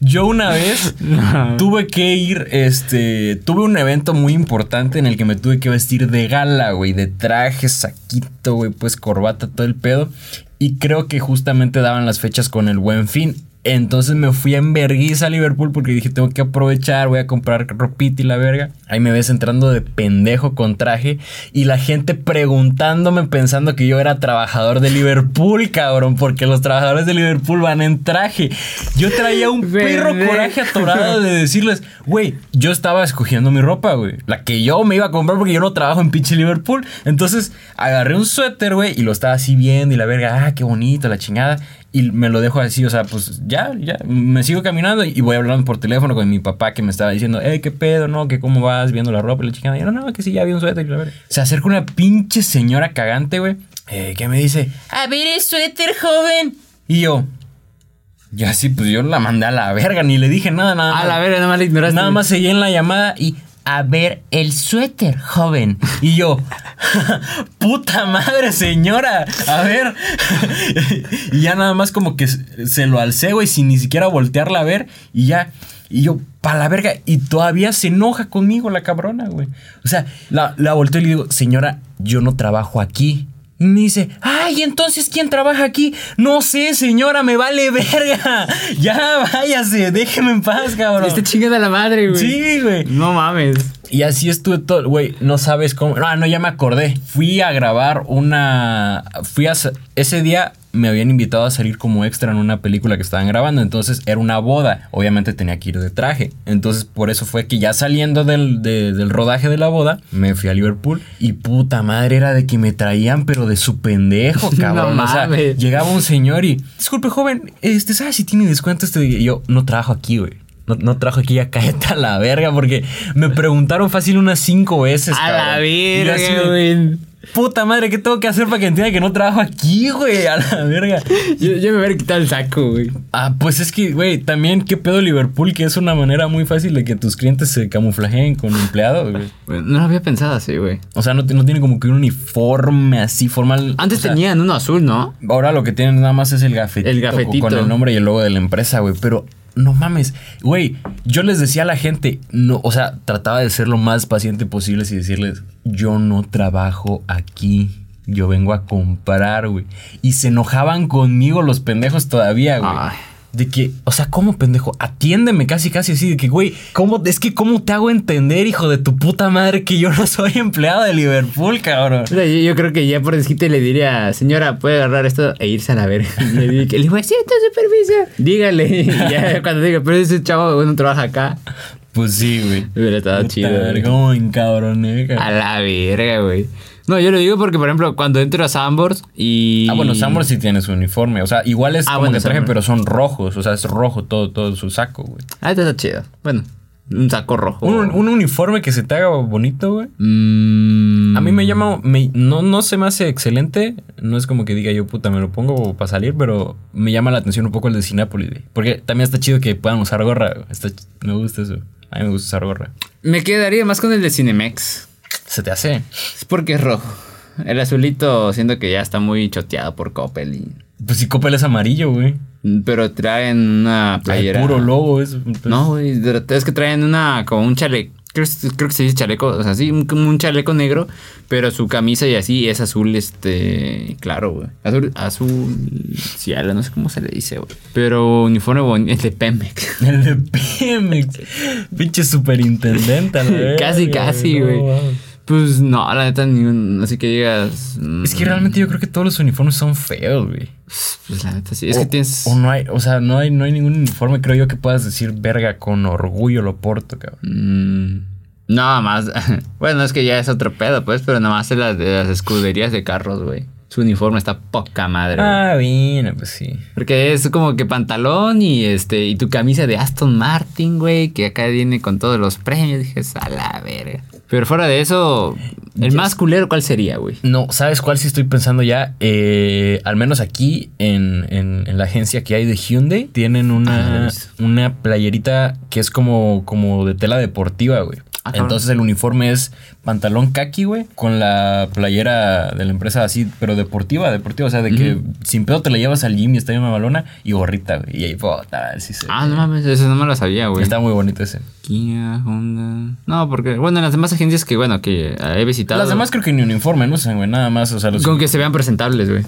Yo una vez tuve que ir, este, tuve un evento muy importante en el que me tuve que vestir de gala, güey, de traje, saquito, güey, pues corbata, todo el pedo. Y creo que justamente daban las fechas con el buen fin. Entonces me fui en vergüenza a Liverpool porque dije, tengo que aprovechar, voy a comprar ropita y la verga. Ahí me ves entrando de pendejo con traje y la gente preguntándome pensando que yo era trabajador de Liverpool, cabrón, porque los trabajadores de Liverpool van en traje. Yo traía un perro coraje atorado de decirles, güey, yo estaba escogiendo mi ropa, güey, la que yo me iba a comprar porque yo no trabajo en pinche Liverpool. Entonces agarré un suéter, güey, y lo estaba así viendo y la verga, ah, qué bonito, la chingada. Y me lo dejo así, o sea, pues ya, ya, me sigo caminando y voy hablando por teléfono con mi papá que me estaba diciendo, eh, qué pedo, no, que cómo vas viendo la ropa y la. Y yo, no, no, que sí, ya vi un suéter y la verga. Se acerca una pinche señora cagante, güey, eh, que me dice, a ver el suéter, joven. Y yo, ya sí, pues yo la mandé a la verga, ni le dije nada, nada. A más. la verga, nada más la ignoraste. Nada más seguí en la llamada y a ver el suéter, joven. Y yo, puta madre, señora. A ver. y ya nada más como que se lo alcé, güey, sin ni siquiera voltearla a ver. Y ya. Y yo, pa' la verga. Y todavía se enoja conmigo la cabrona, güey. O sea, la, la volteo y le digo, señora, yo no trabajo aquí. Y me dice, ay, entonces, ¿quién trabaja aquí? No sé, señora, me vale verga. Ya, váyase, déjeme en paz, cabrón. Este chinga de la madre, güey. Sí, güey. No mames. Y así estuve todo, güey, no sabes cómo. Ah, no, ya me acordé. Fui a grabar una. Fui a. Ese día me habían invitado a salir como extra en una película que estaban grabando. Entonces era una boda. Obviamente tenía que ir de traje. Entonces por eso fue que ya saliendo del, de- del rodaje de la boda, me fui a Liverpool. Y puta madre, era de que me traían, pero de su pendejo, cabrón. No o sea, mames. llegaba un señor y. Disculpe, joven, este, ¿sabes si tiene descuento este? Y yo no trabajo aquí, güey. No, no trajo aquí ya cállate a la verga porque me preguntaron fácil unas cinco veces. A la cabrón. Verga, güey. Puta madre, ¿qué tengo que hacer para que entienda que no trabajo aquí, güey? A la verga. Yo, yo me hubiera quitado el saco, güey. Ah, pues es que, güey, también qué pedo Liverpool, que es una manera muy fácil de que tus clientes se camuflajeen con empleados, güey. No lo había pensado así, güey. O sea, no, no tiene como que un uniforme así formal. Antes O sea, tenían uno azul, ¿no? Ahora lo que tienen nada más es el gafetito. El gafetito. Con el nombre y el logo de la empresa, güey. Pero no mames, güey. Yo les decía a la gente, no, o sea, trataba de ser lo más paciente posible y decirles, yo no trabajo aquí. Yo vengo a comprar, güey. Y se enojaban conmigo los pendejos todavía, güey. Ay. De que, o sea, ¿cómo pendejo? Atiéndeme casi, casi así. De que, güey, ¿cómo? Es que, ¿cómo te hago entender, hijo de tu puta madre, que yo no soy empleado de Liverpool, cabrón? O sea, yo, yo creo que ya por desquite le diría, señora, puede agarrar esto e irse a la verga. Y le digo, le siento su permiso. Dígale. Y ya cuando diga, pero ese chavo no trabaja acá. Pues sí, güey. Hubiera estado chido. madre, güey. ¿Cómo me encabroné, cabrón? A la verga, güey. No, yo lo digo porque, por ejemplo, cuando entro a Sambors y. Ah, bueno, Sambor sí tiene su uniforme. O sea, igual es Ah, como bueno, que traje, pero son rojos. O sea, es rojo todo, todo su saco, güey. Ah, esto está chido. Bueno, un saco rojo. Un, un uniforme que se te haga bonito, güey. Mm, A mí me llama, me- no, no se me hace excelente. No es como que diga yo, puta, me lo pongo para salir, pero me llama la atención un poco el de Cinépolis, güey. Porque también está chido que puedan usar gorra. Está me gusta eso. A mí me gusta usar gorra. Me quedaría más con el de Cinemex. Se te hace. Es porque es rojo. El azulito siento que ya está muy choteado por Coppel. y- Pues si Coppel es amarillo, güey. Pero traen una El playera. puro logo es. entonces- No, güey. Es que traen una como un chaleco. Creo, creo que se dice chaleco. O sea, sí, un, como un chaleco negro. Pero su camisa y así es azul, este. Claro, güey. Azul. Azul. Cielo, no sé cómo se le dice, güey. Pero uniforme bonito. Es de Pemex. El de Pemex. Pinche superintendente. casi, casi, no güey. Pues no, la neta, ni un. Así que digas. mm, Es que realmente yo creo que todos los uniformes son feos, güey. Pues la neta, sí. Es O- que tienes. O no hay, o sea, no hay, no hay ningún uniforme, creo yo, que puedas decir verga con orgullo lo porto, cabrón. Mm, Nada más. Bueno, es que ya es otro pedo, pues, pero nada más las, de las escuderías de carros, güey. Su uniforme está poca madre. güey. Ah, bien, pues sí. Porque es como que pantalón y este y tu camisa de Aston Martin, güey, que acá viene con todos los premios. Dije, a la verga. Pero fuera de eso, el más culero, ¿cuál sería, güey? No, ¿sabes cuál sí estoy pensando ya? Eh, al menos aquí en, en- en la agencia que hay de Hyundai, tienen Ah, una, visto. una playerita que es como, como de tela deportiva, güey. Ah. Entonces el uniforme es pantalón kaki, güey, con la playera de la empresa así, pero deportiva, deportiva. O sea, de que sin pedo te la llevas al gym y está bien mamalona y gorrita, güey. Y ahí, puta, sí se Ah, no mames, eso no me lo sabía, güey. Está muy bonito ese. Kia, Honda. No, porque, bueno, en las demás agencias que, bueno, que he visitado. Las demás creo que ni uniforme, no sé, güey, nada más, o sea, los... Con que se vean presentables, güey.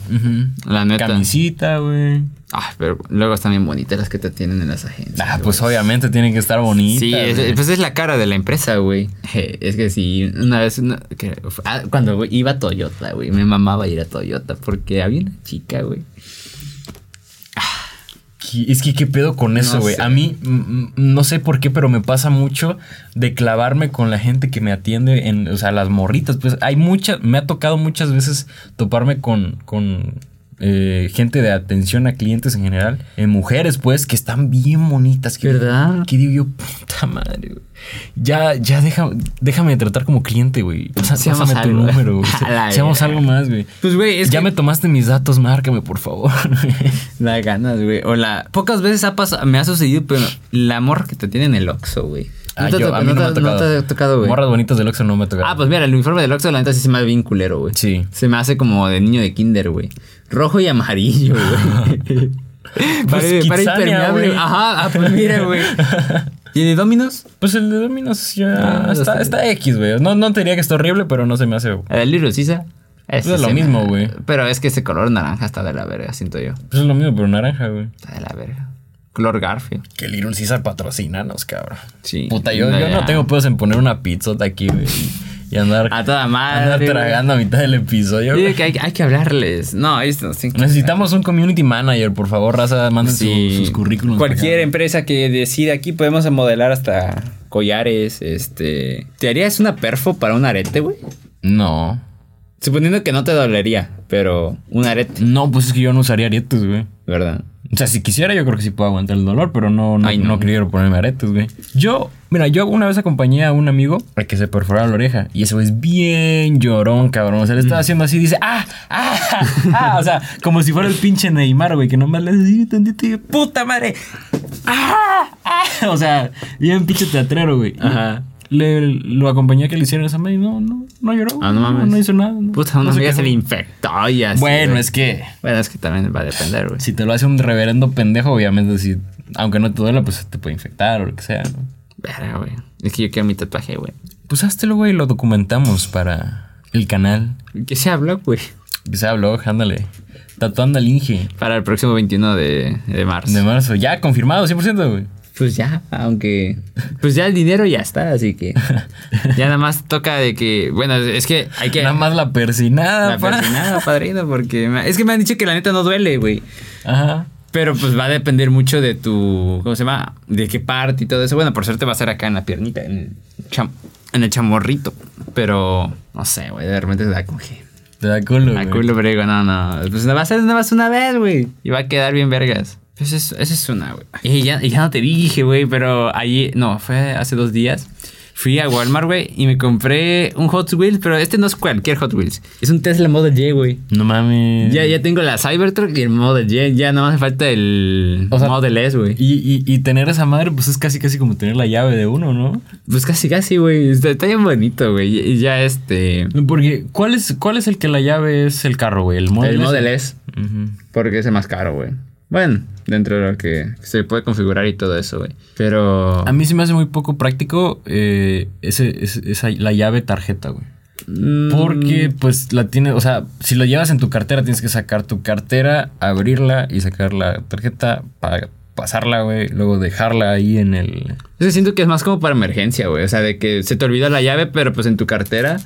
La neta. Camisita, güey. Ah, pero luego están bien bonitas las que te tienen en las agencias. Ah, pues obviamente tienen que estar bonitas. Sí, es, pues es la cara de la empresa, güey. Es que sí, una vez, una- que- ah, cuando iba a Toyota, güey, me mamaba ir a Toyota porque había una chica, güey. Qui- Es que qué pedo con eso, güey. A mí, mm, mm, no sé por qué, pero me pasa mucho de clavarme con la gente que me atiende en, o sea, las morritas. Pues hay muchas, me ha tocado muchas veces toparme con, con eh, gente de atención a clientes en general. eh, mujeres, pues, que están bien bonitas. Que, ¿Verdad? Que digo yo, puta madre, güey. Ya, ya deja, déjame tratar como cliente, güey. Seamos pásame tu algo. número, güey. La Seamos algo más, güey. Pues, güey, es ya que- me tomaste mis datos, márcame, por favor. Da ganas, güey. O la... Pocas veces ha pasado, me ha sucedido, pero la morra que te tiene en el Oxxo, güey. Ah, te yo- to- a mí no me ha te- tocado. te ha tocado, güey. Morras bonitas del Oxxo no me ha tocado. Ah, pues mira, el uniforme del Oxxo, la neta sí se me hace bien culero, güey. Sí. Se me hace como de niño de kinder, güey. Rojo y amarillo, güey. Pues Kitsania, impermeable. güey. Ajá, ah, pues mira, güey. ¿Tiene Dominos? Pues el de Dominos ya Ah, está, está- X, güey. No, no te diría que está horrible, pero no se me hace. Pues El Little Caesar. Ese es lo mismo, güey. Pero es que ese color naranja está de la verga, siento yo. Pues es lo mismo, pero naranja, güey. Está de la verga. Color Garfield. Que Little Caesar patrocinanos, cabrón. Sí. Puta, yo, No, yo no tengo pedos en poner una pizzota aquí, güey. Y andar, A toda madre. andar tragando a mitad del episodio. Digo que hay, hay que hablarles. No, esto sí. Necesitamos un community manager, por favor, raza. Manden su- Sí. sus currículums. Cualquier acá. empresa que decida aquí podemos modelar hasta collares, este... ¿Te harías una perfo para un arete, güey? No. Suponiendo que no te dolería, pero un arete, No, pues es que yo no usaría aretes, güey. ¿verdad? O sea, si quisiera, yo creo que sí puedo aguantar el dolor, pero no, no, Ay, no. no quiero ponerme aretes, güey. Yo, mira, yo una vez acompañé a un amigo a que se perforara la oreja. Y güey es bien llorón, cabrón. O sea, le Mm. estaba haciendo así, dice, ah, ah, ah. O sea, como si fuera el pinche Neymar, güey, que nomás le hace tantito y puta madre. Ah, ah. O sea, bien pinche teatrero, güey. Ajá. Le, lo acompañé a que le hicieran esa madre y no, no, no lloró. Ah, no mames. No, hizo nada. no. Puta, una No amiga se le infectó y así. Bueno, güey. es que Bueno, es que también va a depender, güey. si te lo hace un reverendo pendejo, obviamente, si, aunque no te duela, pues te puede infectar o lo que sea, ¿no? Verga, güey. Es que yo quiero mi tatuaje, güey. Pues háztelo, güey, lo documentamos para el canal. ¿Qué se habló, güey? Que sea blog, ándale. Tatuando al Inge. Para el próximo 21 de, de marzo. De marzo. Ya, confirmado, 100%, güey. Pues ya, aunque. Pues ya el dinero ya está, así que. Ya nada más toca de que. Bueno, es que hay que. Nada más la persinada, La persinada, padrino, porque. me- Es que me han dicho que la neta no duele, güey. Ajá. Pero pues va a depender mucho de tu. ¿Cómo se llama? De qué parte y todo eso. Bueno, por suerte va a ser acá en la piernita, en el, cham- en el chamorrito. Pero. No sé, güey. De repente se da como que. Te da culo, güey. culo, pero digo, no, no. Pues va a ser nada más una vez, güey. Y va a quedar bien vergas. Pues es- esa es una, güey. Y ya, no te dije, güey, pero allí, no, fue hace dos días. Fui a Walmart, güey, y me compré un Hot Wheels, pero este no es cualquier Hot Wheels. Es un Tesla Model Y, güey. No mames. Ya, ya tengo la Cybertruck y el Model Y. Ya nada más me falta el O sea, Model S, güey. Y, y, y tener esa madre, pues es casi casi como tener la llave de uno, ¿no? Pues casi, casi, güey. Está, está bien bonito, güey. Y ya este. Porque, ¿cuál es, cuál es el que la llave es el carro, güey? El Model el S? Model S. Porque es el más caro, güey. Bueno, dentro de lo que se puede configurar y todo eso, güey. Pero. A mí se me hace muy poco práctico eh, ese, ese- esa, la llave tarjeta, güey. Mm, Porque, pues, la tienes, o sea, si lo llevas en tu cartera, tienes que sacar tu cartera, abrirla y sacar la tarjeta para pasarla, güey. Luego dejarla ahí en el... Que siento que es más como para emergencia, güey. O sea, de que se te olvida la llave, pero pues en tu cartera,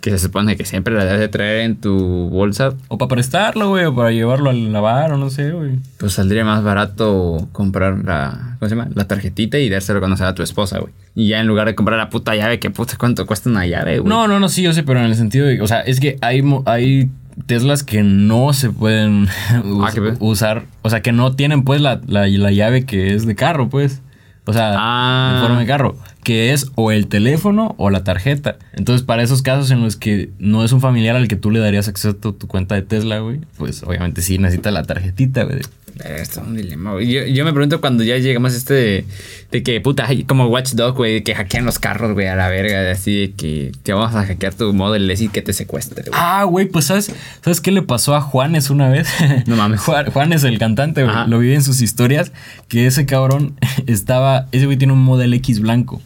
que se supone que siempre la debes de traer en tu bolsa, O para prestarlo, güey, o para llevarlo al lavar, o no sé, güey. pues saldría más barato comprar la, ¿cómo se llama? La tarjetita y dárselo a conocer a tu esposa, güey. Y ya en lugar de comprar la puta llave, que puta, ¿cuánto cuesta una llave, güey? No, no, no, sí, yo sé, pero en el sentido de, o sea, es que hay, hay Teslas que no se pueden us- Ah, usar, o sea, que no tienen pues la, la, la llave que es de carro, pues. O sea, Ah. de forma de carro, que es o el teléfono o la tarjeta. Entonces, para esos casos en los que no es un familiar al que tú le darías acceso a tu, tu cuenta de Tesla, güey, pues obviamente sí necesita la tarjetita, güey. Esto es un dilema, güey. Yo, yo me pregunto cuando ya llegamos a este de, de que, puta, como Watch Dog, güey, que hackean los carros, güey, a la verga, así de que te vamos a hackear tu Model y que te secuestre, güey. Ah, güey, pues ¿sabes, ¿sabes qué le pasó a Juanes una vez? No mames. Juan, Juanes, el cantante, güey, lo vi en sus historias, que ese cabrón estaba, ese güey tiene un Model X blanco.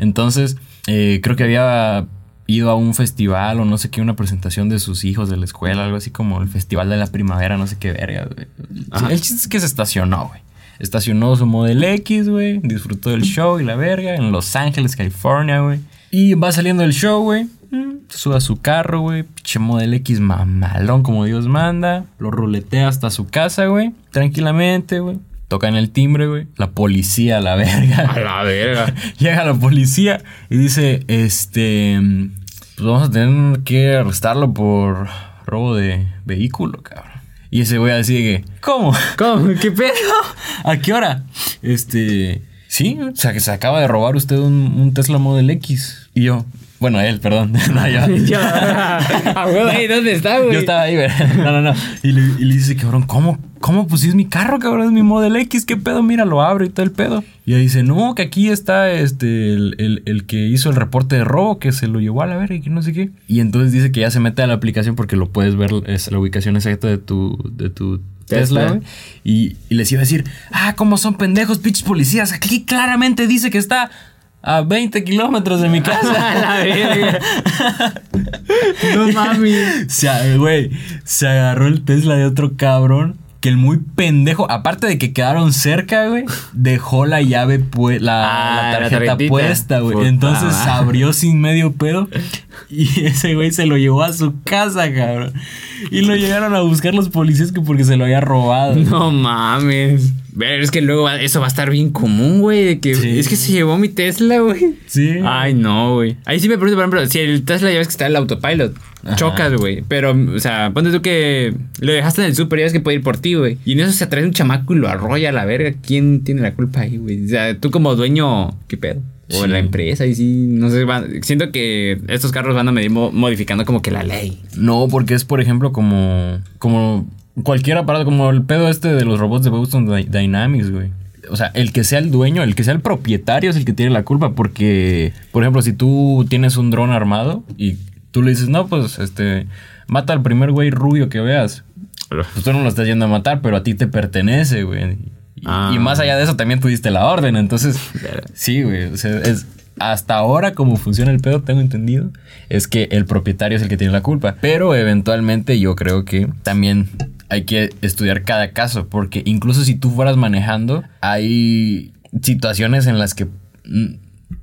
Entonces, eh, creo que había ido a un festival o no sé qué, una presentación de sus hijos de la escuela, algo así como el Festival de la Primavera, no sé qué verga, güey. El chiste es que se estacionó, güey. Estacionó su Model X, güey. Disfrutó del show y la verga en Los Ángeles, California, güey. Y va saliendo del show, güey. Mm, Sube a su carro, güey. Pinche Model X mamalón como Dios manda. Lo ruletea hasta su casa, güey. Tranquilamente, güey. Tocan el timbre, güey. La policía, la verga. A la verga. Llega la policía y dice, este, pues vamos a tener que arrestarlo por robo de vehículo, cabrón. Y ese güey así de que, ¿cómo? ¿Cómo? ¿Qué pedo? ¿A qué hora? Este, sí, o sea, que se acaba de robar usted un, un Tesla Model X. Y yo, bueno, él, perdón. No, yo, Yo, ahí, ¿dónde está, güey? yo estaba ahí, güey. No, no, no. Y le, y le dice, cabrón, ¿cómo? ¿Cómo? Pues si es mi carro, cabrón, es mi Model X, ¿qué pedo? Mira, lo abre y todo el pedo. Y ahí dice, no, que aquí está este, el, el- el que hizo el reporte de robo, que se lo llevó a la verga y que no sé qué. Y entonces dice que ya se mete a la aplicación porque lo puedes ver, es la ubicación exacta de tu, de tu Tesla, Tesla. Y, y les iba a decir, ah, ¿cómo son pendejos, pinches policías? Aquí claramente dice que está a 20 kilómetros de mi casa. La verga. No mames. Se, güey, se agarró el Tesla de otro cabrón. Que el muy pendejo, aparte de que quedaron cerca, güey, dejó la llave, pu- la, Ah, la tarjeta puesta, güey. Puta Entonces madre. abrió sin medio pedo y ese güey se lo llevó a su casa, cabrón. Y lo llegaron a buscar los policías que porque se lo había robado. No mames. Ver, es que luego va- eso va a estar bien común, güey. de que Sí. Es que se llevó mi Tesla, güey. Sí. Ay, no, güey. Ahí sí me pregunto, por ejemplo, si el Tesla ya ves que está el autopilot, Ajá. chocas, güey. Pero, o sea, ponte tú que lo dejaste en el súper y ya ves que puede ir por ti, güey. Y en eso se atrae un chamaco y lo arrolla a la verga. ¿Quién tiene la culpa ahí, güey? O sea, tú como dueño, ¿qué pedo? O Sí. la empresa, y sí, no sé, van- siento que estos carros van a medir mo- modificando como que la ley. No, porque es, por ejemplo, como, como cualquier aparato, como el pedo este de los robots de Boston Dy- Dynamics, güey. O sea, el que sea el dueño, el que sea el propietario es el que tiene la culpa, porque, por ejemplo, si tú tienes un dron armado y tú le dices, no, pues, este, mata al primer güey rubio que veas, pues tú no lo estás yendo a matar, pero a ti te pertenece, güey. Y, Ah. y más allá de eso, también tú diste la orden, entonces, sí, güey, o sea, es... Hasta ahora, como funciona el pedo, tengo entendido, es que el propietario es el que tiene la culpa. Pero eventualmente yo creo que también hay que estudiar cada caso, porque incluso si tú fueras manejando, hay situaciones en las que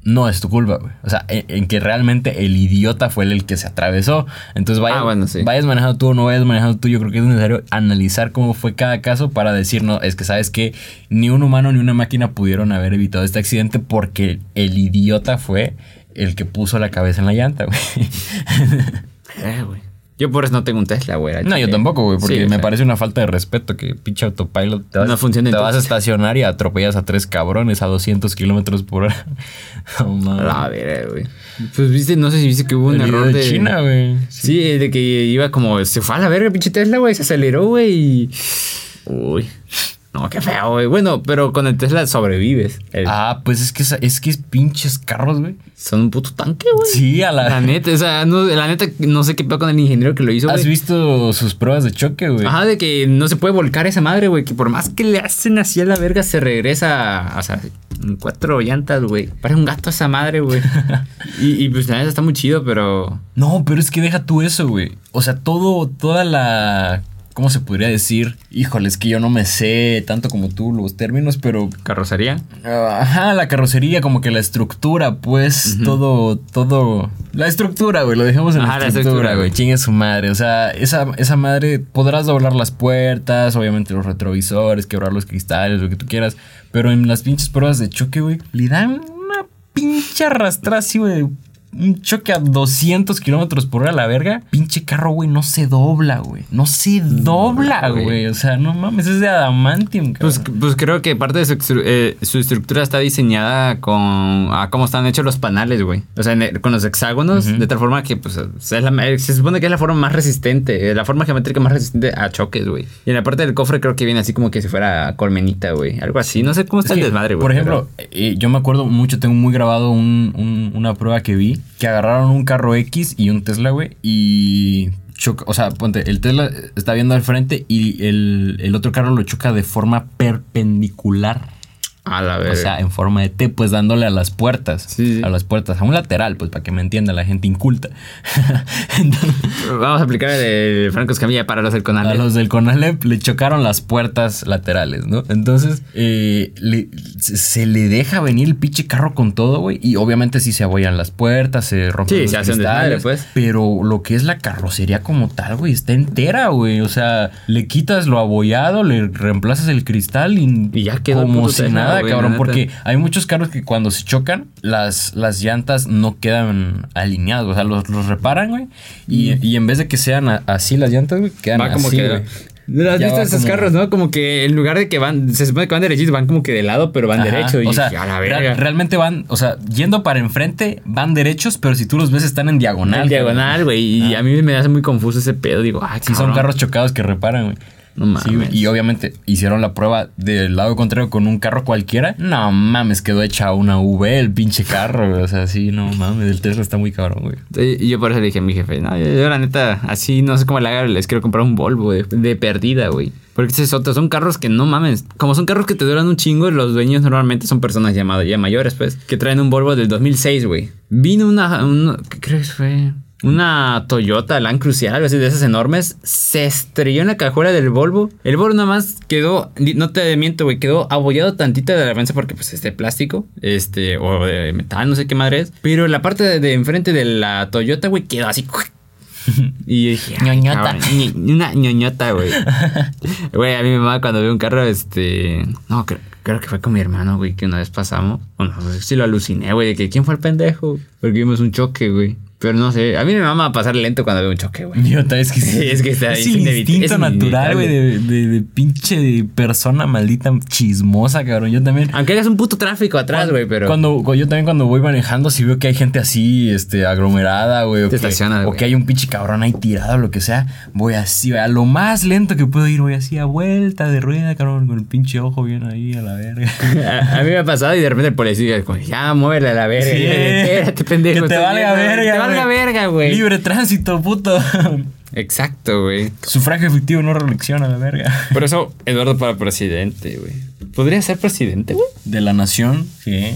no es tu culpa, güey. O sea, en, en que realmente el idiota fue el que se atravesó. Entonces, vaya, Ah, bueno, sí. vayas manejando tú o no vayas manejando tú, yo creo que es necesario analizar cómo fue cada caso para decir, no, es que sabes que ni un humano ni una máquina pudieron haber evitado este accidente porque el idiota fue el que puso la cabeza en la llanta, güey. Eh, güey. Yo por eso no tengo un Tesla, güey. No, yo tampoco, güey, porque Sí, o me sea, parece una falta de respeto que pinche autopilot te vas, No funcione te vas a estacionar y atropellas a tres cabrones a 200 kilómetros por hora. No, mames. A ver, güey. Pues viste, no sé si viste que hubo un error de de China, güey. Sí, de que iba como. Se fue a la verga, pinche Tesla, güey. Se aceleró, güey. Y. Uy. No, qué feo, güey. Bueno, pero con el Tesla sobrevives. El- Ah, pues es que es, que es pinches carros, güey. Son un puto tanque, güey. Sí, a la. La neta, o sea, no, la neta, no sé qué pedo con el ingeniero que lo hizo, ¿Has güey. visto sus pruebas de choque, güey? Ajá, de que no se puede volcar esa madre, güey. Que por más que le hacen así a la verga, se regresa. O sea, en cuatro llantas, güey. Parece un gato esa madre, güey. y, y pues la neta está muy chido, pero. No, pero es que deja tú eso, güey. O sea, todo, toda la. ¿Cómo se podría decir? Híjole, es que yo no me sé tanto como tú los términos, pero. Carrocería. Ajá, la carrocería, como que la estructura, pues, todo, todo. La estructura, güey, lo dejamos en Ajá, la la estructura, güey. Chingue su madre. O sea, esa, esa madre, podrás doblar las puertas, obviamente los retrovisores, quebrar los cristales, lo que tú quieras. Pero en las pinches pruebas de choque, güey, le dan una pinche arrastrada así, güey. Un choque a 200 kilómetros por hora a la verga. Pinche carro, güey, no se dobla, güey. No se dobla, güey. O sea, no mames, es de adamantium, cabrón. Pues, pues creo que parte de su, eh, su estructura está diseñada con a cómo están hechos los panales, güey. O sea, el- con los hexágonos, de tal forma que pues, es la- se supone que es la forma más resistente, eh, la forma geométrica más resistente a choques, güey. Y en la parte del cofre creo que viene así como que si fuera colmenita, güey. Algo así. No sé cómo está Es el que, desmadre, güey. Por ejemplo, eh, yo me acuerdo mucho, tengo muy grabado un- un- una prueba que vi, que agarraron un carro X y un Tesla, güey, y choca, o sea, ponte, el Tesla está viendo al frente y el, el otro carro lo choca de forma perpendicular. A la verga. O sea, en forma de T, pues dándole a las puertas. Sí, sí. A las puertas, a un lateral, pues para que me entienda la gente inculta. Entonces, Vamos a aplicar el de Franco Escamilla para los del a Conalep. los del Conalep le chocaron las puertas laterales, ¿no? Entonces, eh, le- se, le deja venir el pinche carro con todo, güey. Y obviamente sí se abollan las puertas, se rompen Sí, los se hace un cristales, desmadre, pues. Pero lo que es la carrocería como tal, güey, está entera, güey. O sea, le quitas lo abollado, le reemplazas el cristal y, Y ya quedó el como si Tesla, nada, güey, cabrón. Porque hay muchos carros que cuando se chocan, las, las llantas no quedan alineadas. O sea, los, los reparan, güey. Y, y en vez de que sean a- así las llantas, güey, quedan Va como así, que. güey. ¿No has Ya visto esos como- carros, no? Como que en lugar de que van, se supone que van derechitos, van como que de lado, pero van Ajá, derecho. Y o sea, a la verga. realmente van, o sea, yendo para enfrente, van derechos, pero si tú los ves están en diagonal. En diagonal, güey. Y a mí me hace muy confuso ese pedo. Digo, ay, Sí, son carros chocados que reparan, güey. No mames. Sí, y obviamente hicieron la prueba del lado contrario con un carro cualquiera. No mames, quedó hecha una V el pinche carro, güey. O sea, sí, no mames, el Tesla está muy cabrón, güey. Y yo por eso le dije a mi jefe, no, yo, yo la neta, así no sé cómo le haga, les quiero comprar un Volvo de, de perdida, güey. Porque ese es otro, son carros que no mames. Como son carros que te duran un chingo, los dueños normalmente son personas llamadas ya mayores, pues, que traen un Volvo del 2006, güey. Vino una, un- ¿qué crees fue? Una Toyota Land Cruiser, algo así de esas enormes, se estrelló en la cajuela del Volvo. El Volvo nada más quedó, no te miento, güey, quedó abollado tantito de la defensa porque pues es de plástico, este, o de metal, no sé qué madre es. Pero la parte de, de enfrente de la Toyota, güey, quedó así Y yo dije, Ñoñota. cabrón, una ñoñota, güey. Güey, a mí me mama cuando veo un carro, este. No, creo, creo que fue con mi hermano, güey, que una vez pasamos. Bueno, no sé si lo aluciné, güey, de que quién fue el pendejo. Porque vimos un choque, güey. Pero no sé, a mí me mama pasar lento cuando veo un choque, güey. Es que Sí, es que está- es es instinto es natural, güey, de, de, de pinche persona maldita chismosa, cabrón. Yo también. Aunque hayas un puto tráfico atrás, güey, pero. Cuando, cu- yo también cuando voy manejando, si veo que hay gente así, este, aglomerada, güey. O, o que hay un pinche cabrón ahí tirado, o lo que sea. Voy así, a lo más lento que puedo ir, voy así a vuelta de rueda, cabrón, con el pinche ojo bien ahí a la verga. A, a mí me ha pasado y de repente el policía es como, ya, muévele a la verga. Sí. Espérate, pendejo. Que te valga verga, valga verga, güey. Libre tránsito, puto. Exacto, güey. Sufragio efectivo, no reelección a la verga. Por eso, Eduardo para presidente, güey. ¿Podría ser presidente, güey? De la nación, sí.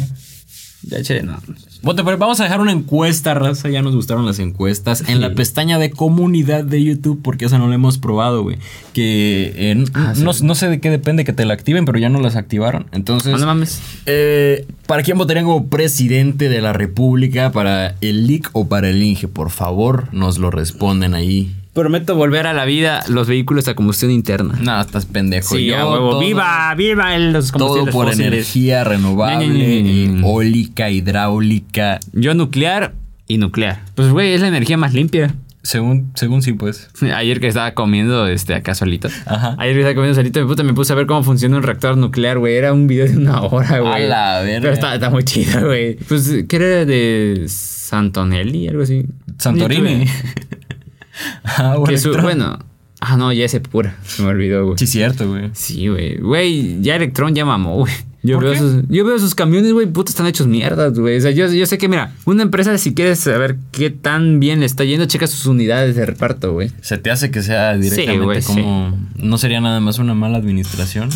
De hecho, no. Pero vamos a dejar una encuesta, raza. Ya nos gustaron las encuestas. En la pestaña de comunidad de YouTube, porque esa no la hemos probado, güey. Que eh, Ah, sí. no, sé de qué depende que te la activen, pero ya no las activaron. Entonces, no mames. eh, ¿para quién votarían como presidente de la República? ¿Para el LIC o para el INGE? Por favor, nos lo responden ahí. Prometo volver a la vida los vehículos a combustión interna. No, estás pendejo. Sí, Yo a huevo. todo- ¡Viva! ¡Viva el- los Todo combustibles por fósiles! energía renovable, eólica, hidráulica. Yo nuclear y nuclear. Pues, güey, es la energía más limpia. Según, según sí, pues. Ayer que estaba comiendo este, acá solito. Ajá. Ayer que estaba comiendo solito, me, puta, me puse a ver cómo funciona un reactor nuclear, güey. Era un video de una hora, güey. A la verga. Pero está, está muy chido, güey. Pues, ¿qué era de Santonelli? Algo así. Santorini. ah, Que bueno. su- bueno. Ah, no, ya es pura. Se me olvidó, güey. Sí, cierto, güey. Sí, güey. Güey, ya Electron ya mamó, güey. Yo ¿Por veo, qué? sus, yo veo sus camiones, güey, puta, están hechos mierdas, güey. O sea, yo, yo sé que, mira, una empresa, si quieres saber qué tan bien le está yendo, checa sus unidades de reparto, güey. Se te hace que sea directamente güey, como. No sería nada más una mala administración.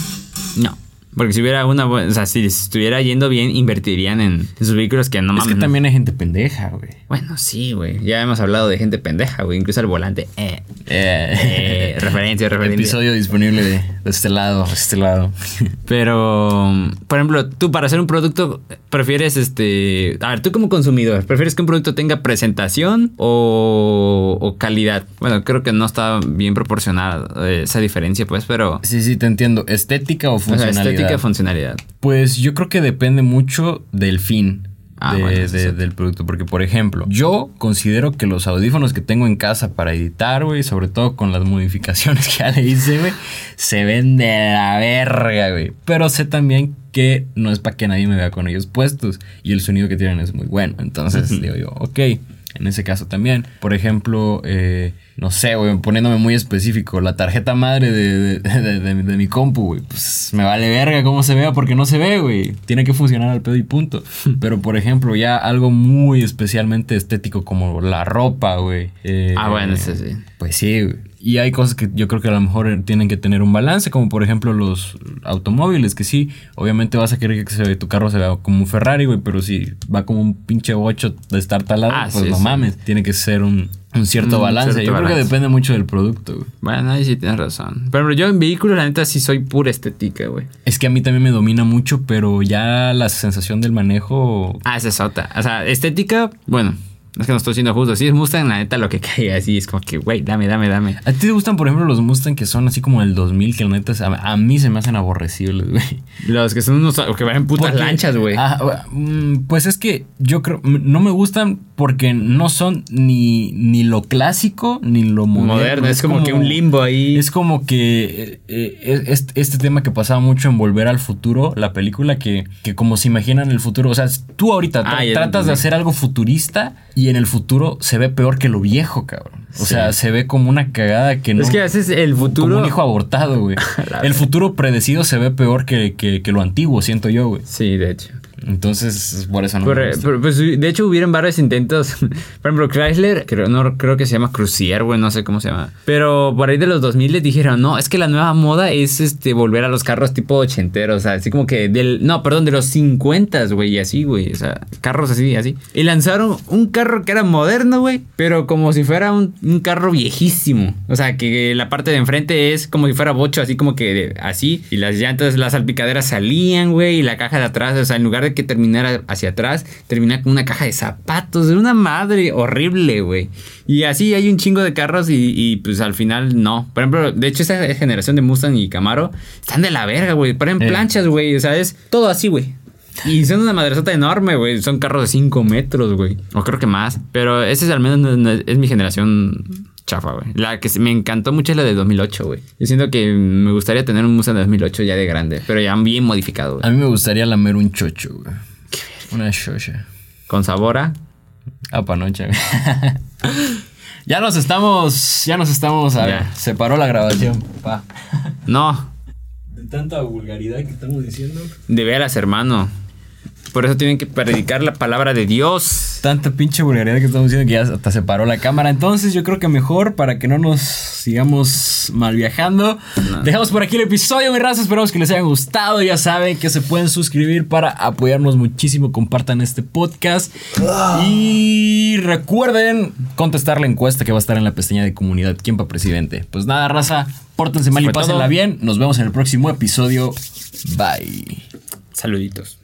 No. Porque si hubiera una buena, o sea, si estuviera yendo bien, invertirían en, en sus vehículos que no es mames. que no. también hay gente pendeja, güey. Bueno, sí, güey. Ya hemos hablado de gente pendeja, güey. Incluso al volante. Eh. Eh, referencia, referencia. Episodio disponible de, de este lado, de este lado. Pero, por ejemplo, tú para hacer un producto, prefieres este. A ver, tú como consumidor, ¿prefieres que un producto tenga presentación o, o calidad? Bueno, creo que no está bien proporcionada eh, esa diferencia, pues, pero. sí, sí, te entiendo. ¿Estética o O sea, funcionalidad? Estética, funcionalidad. Pues yo creo que depende mucho del fin. Ah, de- bueno, eso de- sí. del producto. Porque, por ejemplo, yo considero que los audífonos que tengo en casa para editar, güey, sobre todo con las modificaciones que ya le hice, güey, se ven de la verga, güey. Pero sé también que no es para que nadie me vea con ellos puestos. Y el sonido que tienen es muy bueno. Entonces digo yo, ok. En ese caso también. Por ejemplo, eh, no sé, güey, poniéndome muy específico, la tarjeta madre de, de- de- mi compu, güey, pues me vale verga cómo se vea porque no se ve, güey. Tiene que funcionar al pedo y punto. Pero, por ejemplo, ya algo muy especialmente estético como la ropa, güey. eh, Ah, bueno, sí. Pues sí, güey. Y hay cosas que yo creo que a lo mejor tienen que tener un balance, como por ejemplo los automóviles, que sí, obviamente vas a querer que se- tu carro se vea como un Ferrari, güey, pero si va como un pinche 8 de estar talado, Ah, pues sí, no sí. mames, tiene que ser un, un cierto Un balance. cierto yo creo que depende mucho del producto, güey. Bueno, ahí sí tienes razón. Pero yo en vehículos, la neta, sí soy pura estética, güey. Es que a mí también me domina mucho, pero ya la sensación del manejo... Ah, esa es otra. O sea, estética, bueno, es que no estoy siendo justo. Si es Mustang, la neta, lo que caiga así es como que, güey, dame, dame, dame. ¿A ti te gustan, por ejemplo, los Mustang que son así como del 2000, que la neta a, a mí se me hacen aborrecibles, güey? Los que son unos que van en putas Porque- lanchas, güey. Ah, mm, pues es que yo creo, no me gustan porque no son ni, ni lo clásico ni lo moderno. Moderno, es como que un limbo ahí. Es como que eh, eh, este, tema que pasaba mucho en Volver al Futuro, la película que, que como se imaginan el futuro, o sea, tú ahorita Ah, tratas de hacer algo futurista y en el futuro se ve peor que lo viejo, cabrón. O Sí. sea, se ve como una cagada que no... es que haces el Como futuro. un hijo abortado, güey. El futuro predecido se ve peor que, que- que lo antiguo, siento yo, güey. Sí, de hecho. Entonces, por eso no Pero, me gusta. pero, pues, de hecho, hubieron varios intentos. Por ejemplo, Chrysler, creo, no, creo que se llama Crucier, güey, no sé cómo se llama. Pero por ahí de los 2000 les dijeron, no, es que la nueva moda es este volver a los carros tipo ochenteros. O sea, así como que del. No, perdón, de los 50, güey, y así, güey. O sea, carros así, así. Y lanzaron un carro que era moderno, güey, pero como si fuera un, un carro viejísimo. O sea, que la parte de enfrente es como si fuera bocho, así como que así. Y las llantas, las salpicaderas salían, güey, y la caja de atrás, o sea, en lugar que terminara hacia atrás, termina con una caja de zapatos de una madre horrible, güey. Y así hay un chingo de carros y, y, pues al final no. Por ejemplo, de hecho esa generación de Mustang y Camaro están de la verga, güey. Ponen Eh. planchas, güey. O sea, es todo así, güey. Y son una madresota enorme, güey. Son carros de 5 metros, güey. O creo que más. Pero ese es al menos no- no- es mi generación chafa, güey. La que me encantó mucho es la de 2008, güey. Yo siento que me gustaría tener un Mustang de 2008 ya de grande. Pero ya bien modificado, A mí me gustaría lamer un chocho, güey. Una chocha. Con sabor a... Ah, panocha, güey. ya nos estamos. Ya nos estamos. A ver, Ya. se paró la grabación, pa. No, De tanta vulgaridad que estamos diciendo. de veras, hermano. Por eso tienen que predicar la palabra de Dios. Tanta pinche vulgaridad que estamos diciendo que ya hasta se paró la cámara. Entonces yo creo que mejor para que no nos sigamos mal viajando. Dejamos por aquí el episodio, mi raza. Esperamos que les haya gustado. Ya saben que se pueden suscribir para apoyarnos muchísimo. Compartan este podcast. Y recuerden contestar la encuesta que va a estar en la pestaña de comunidad. ¿Quién para presidente? Pues nada, raza. Pórtense mal y pásenla bien. Nos vemos en el próximo episodio. Bye. Saluditos.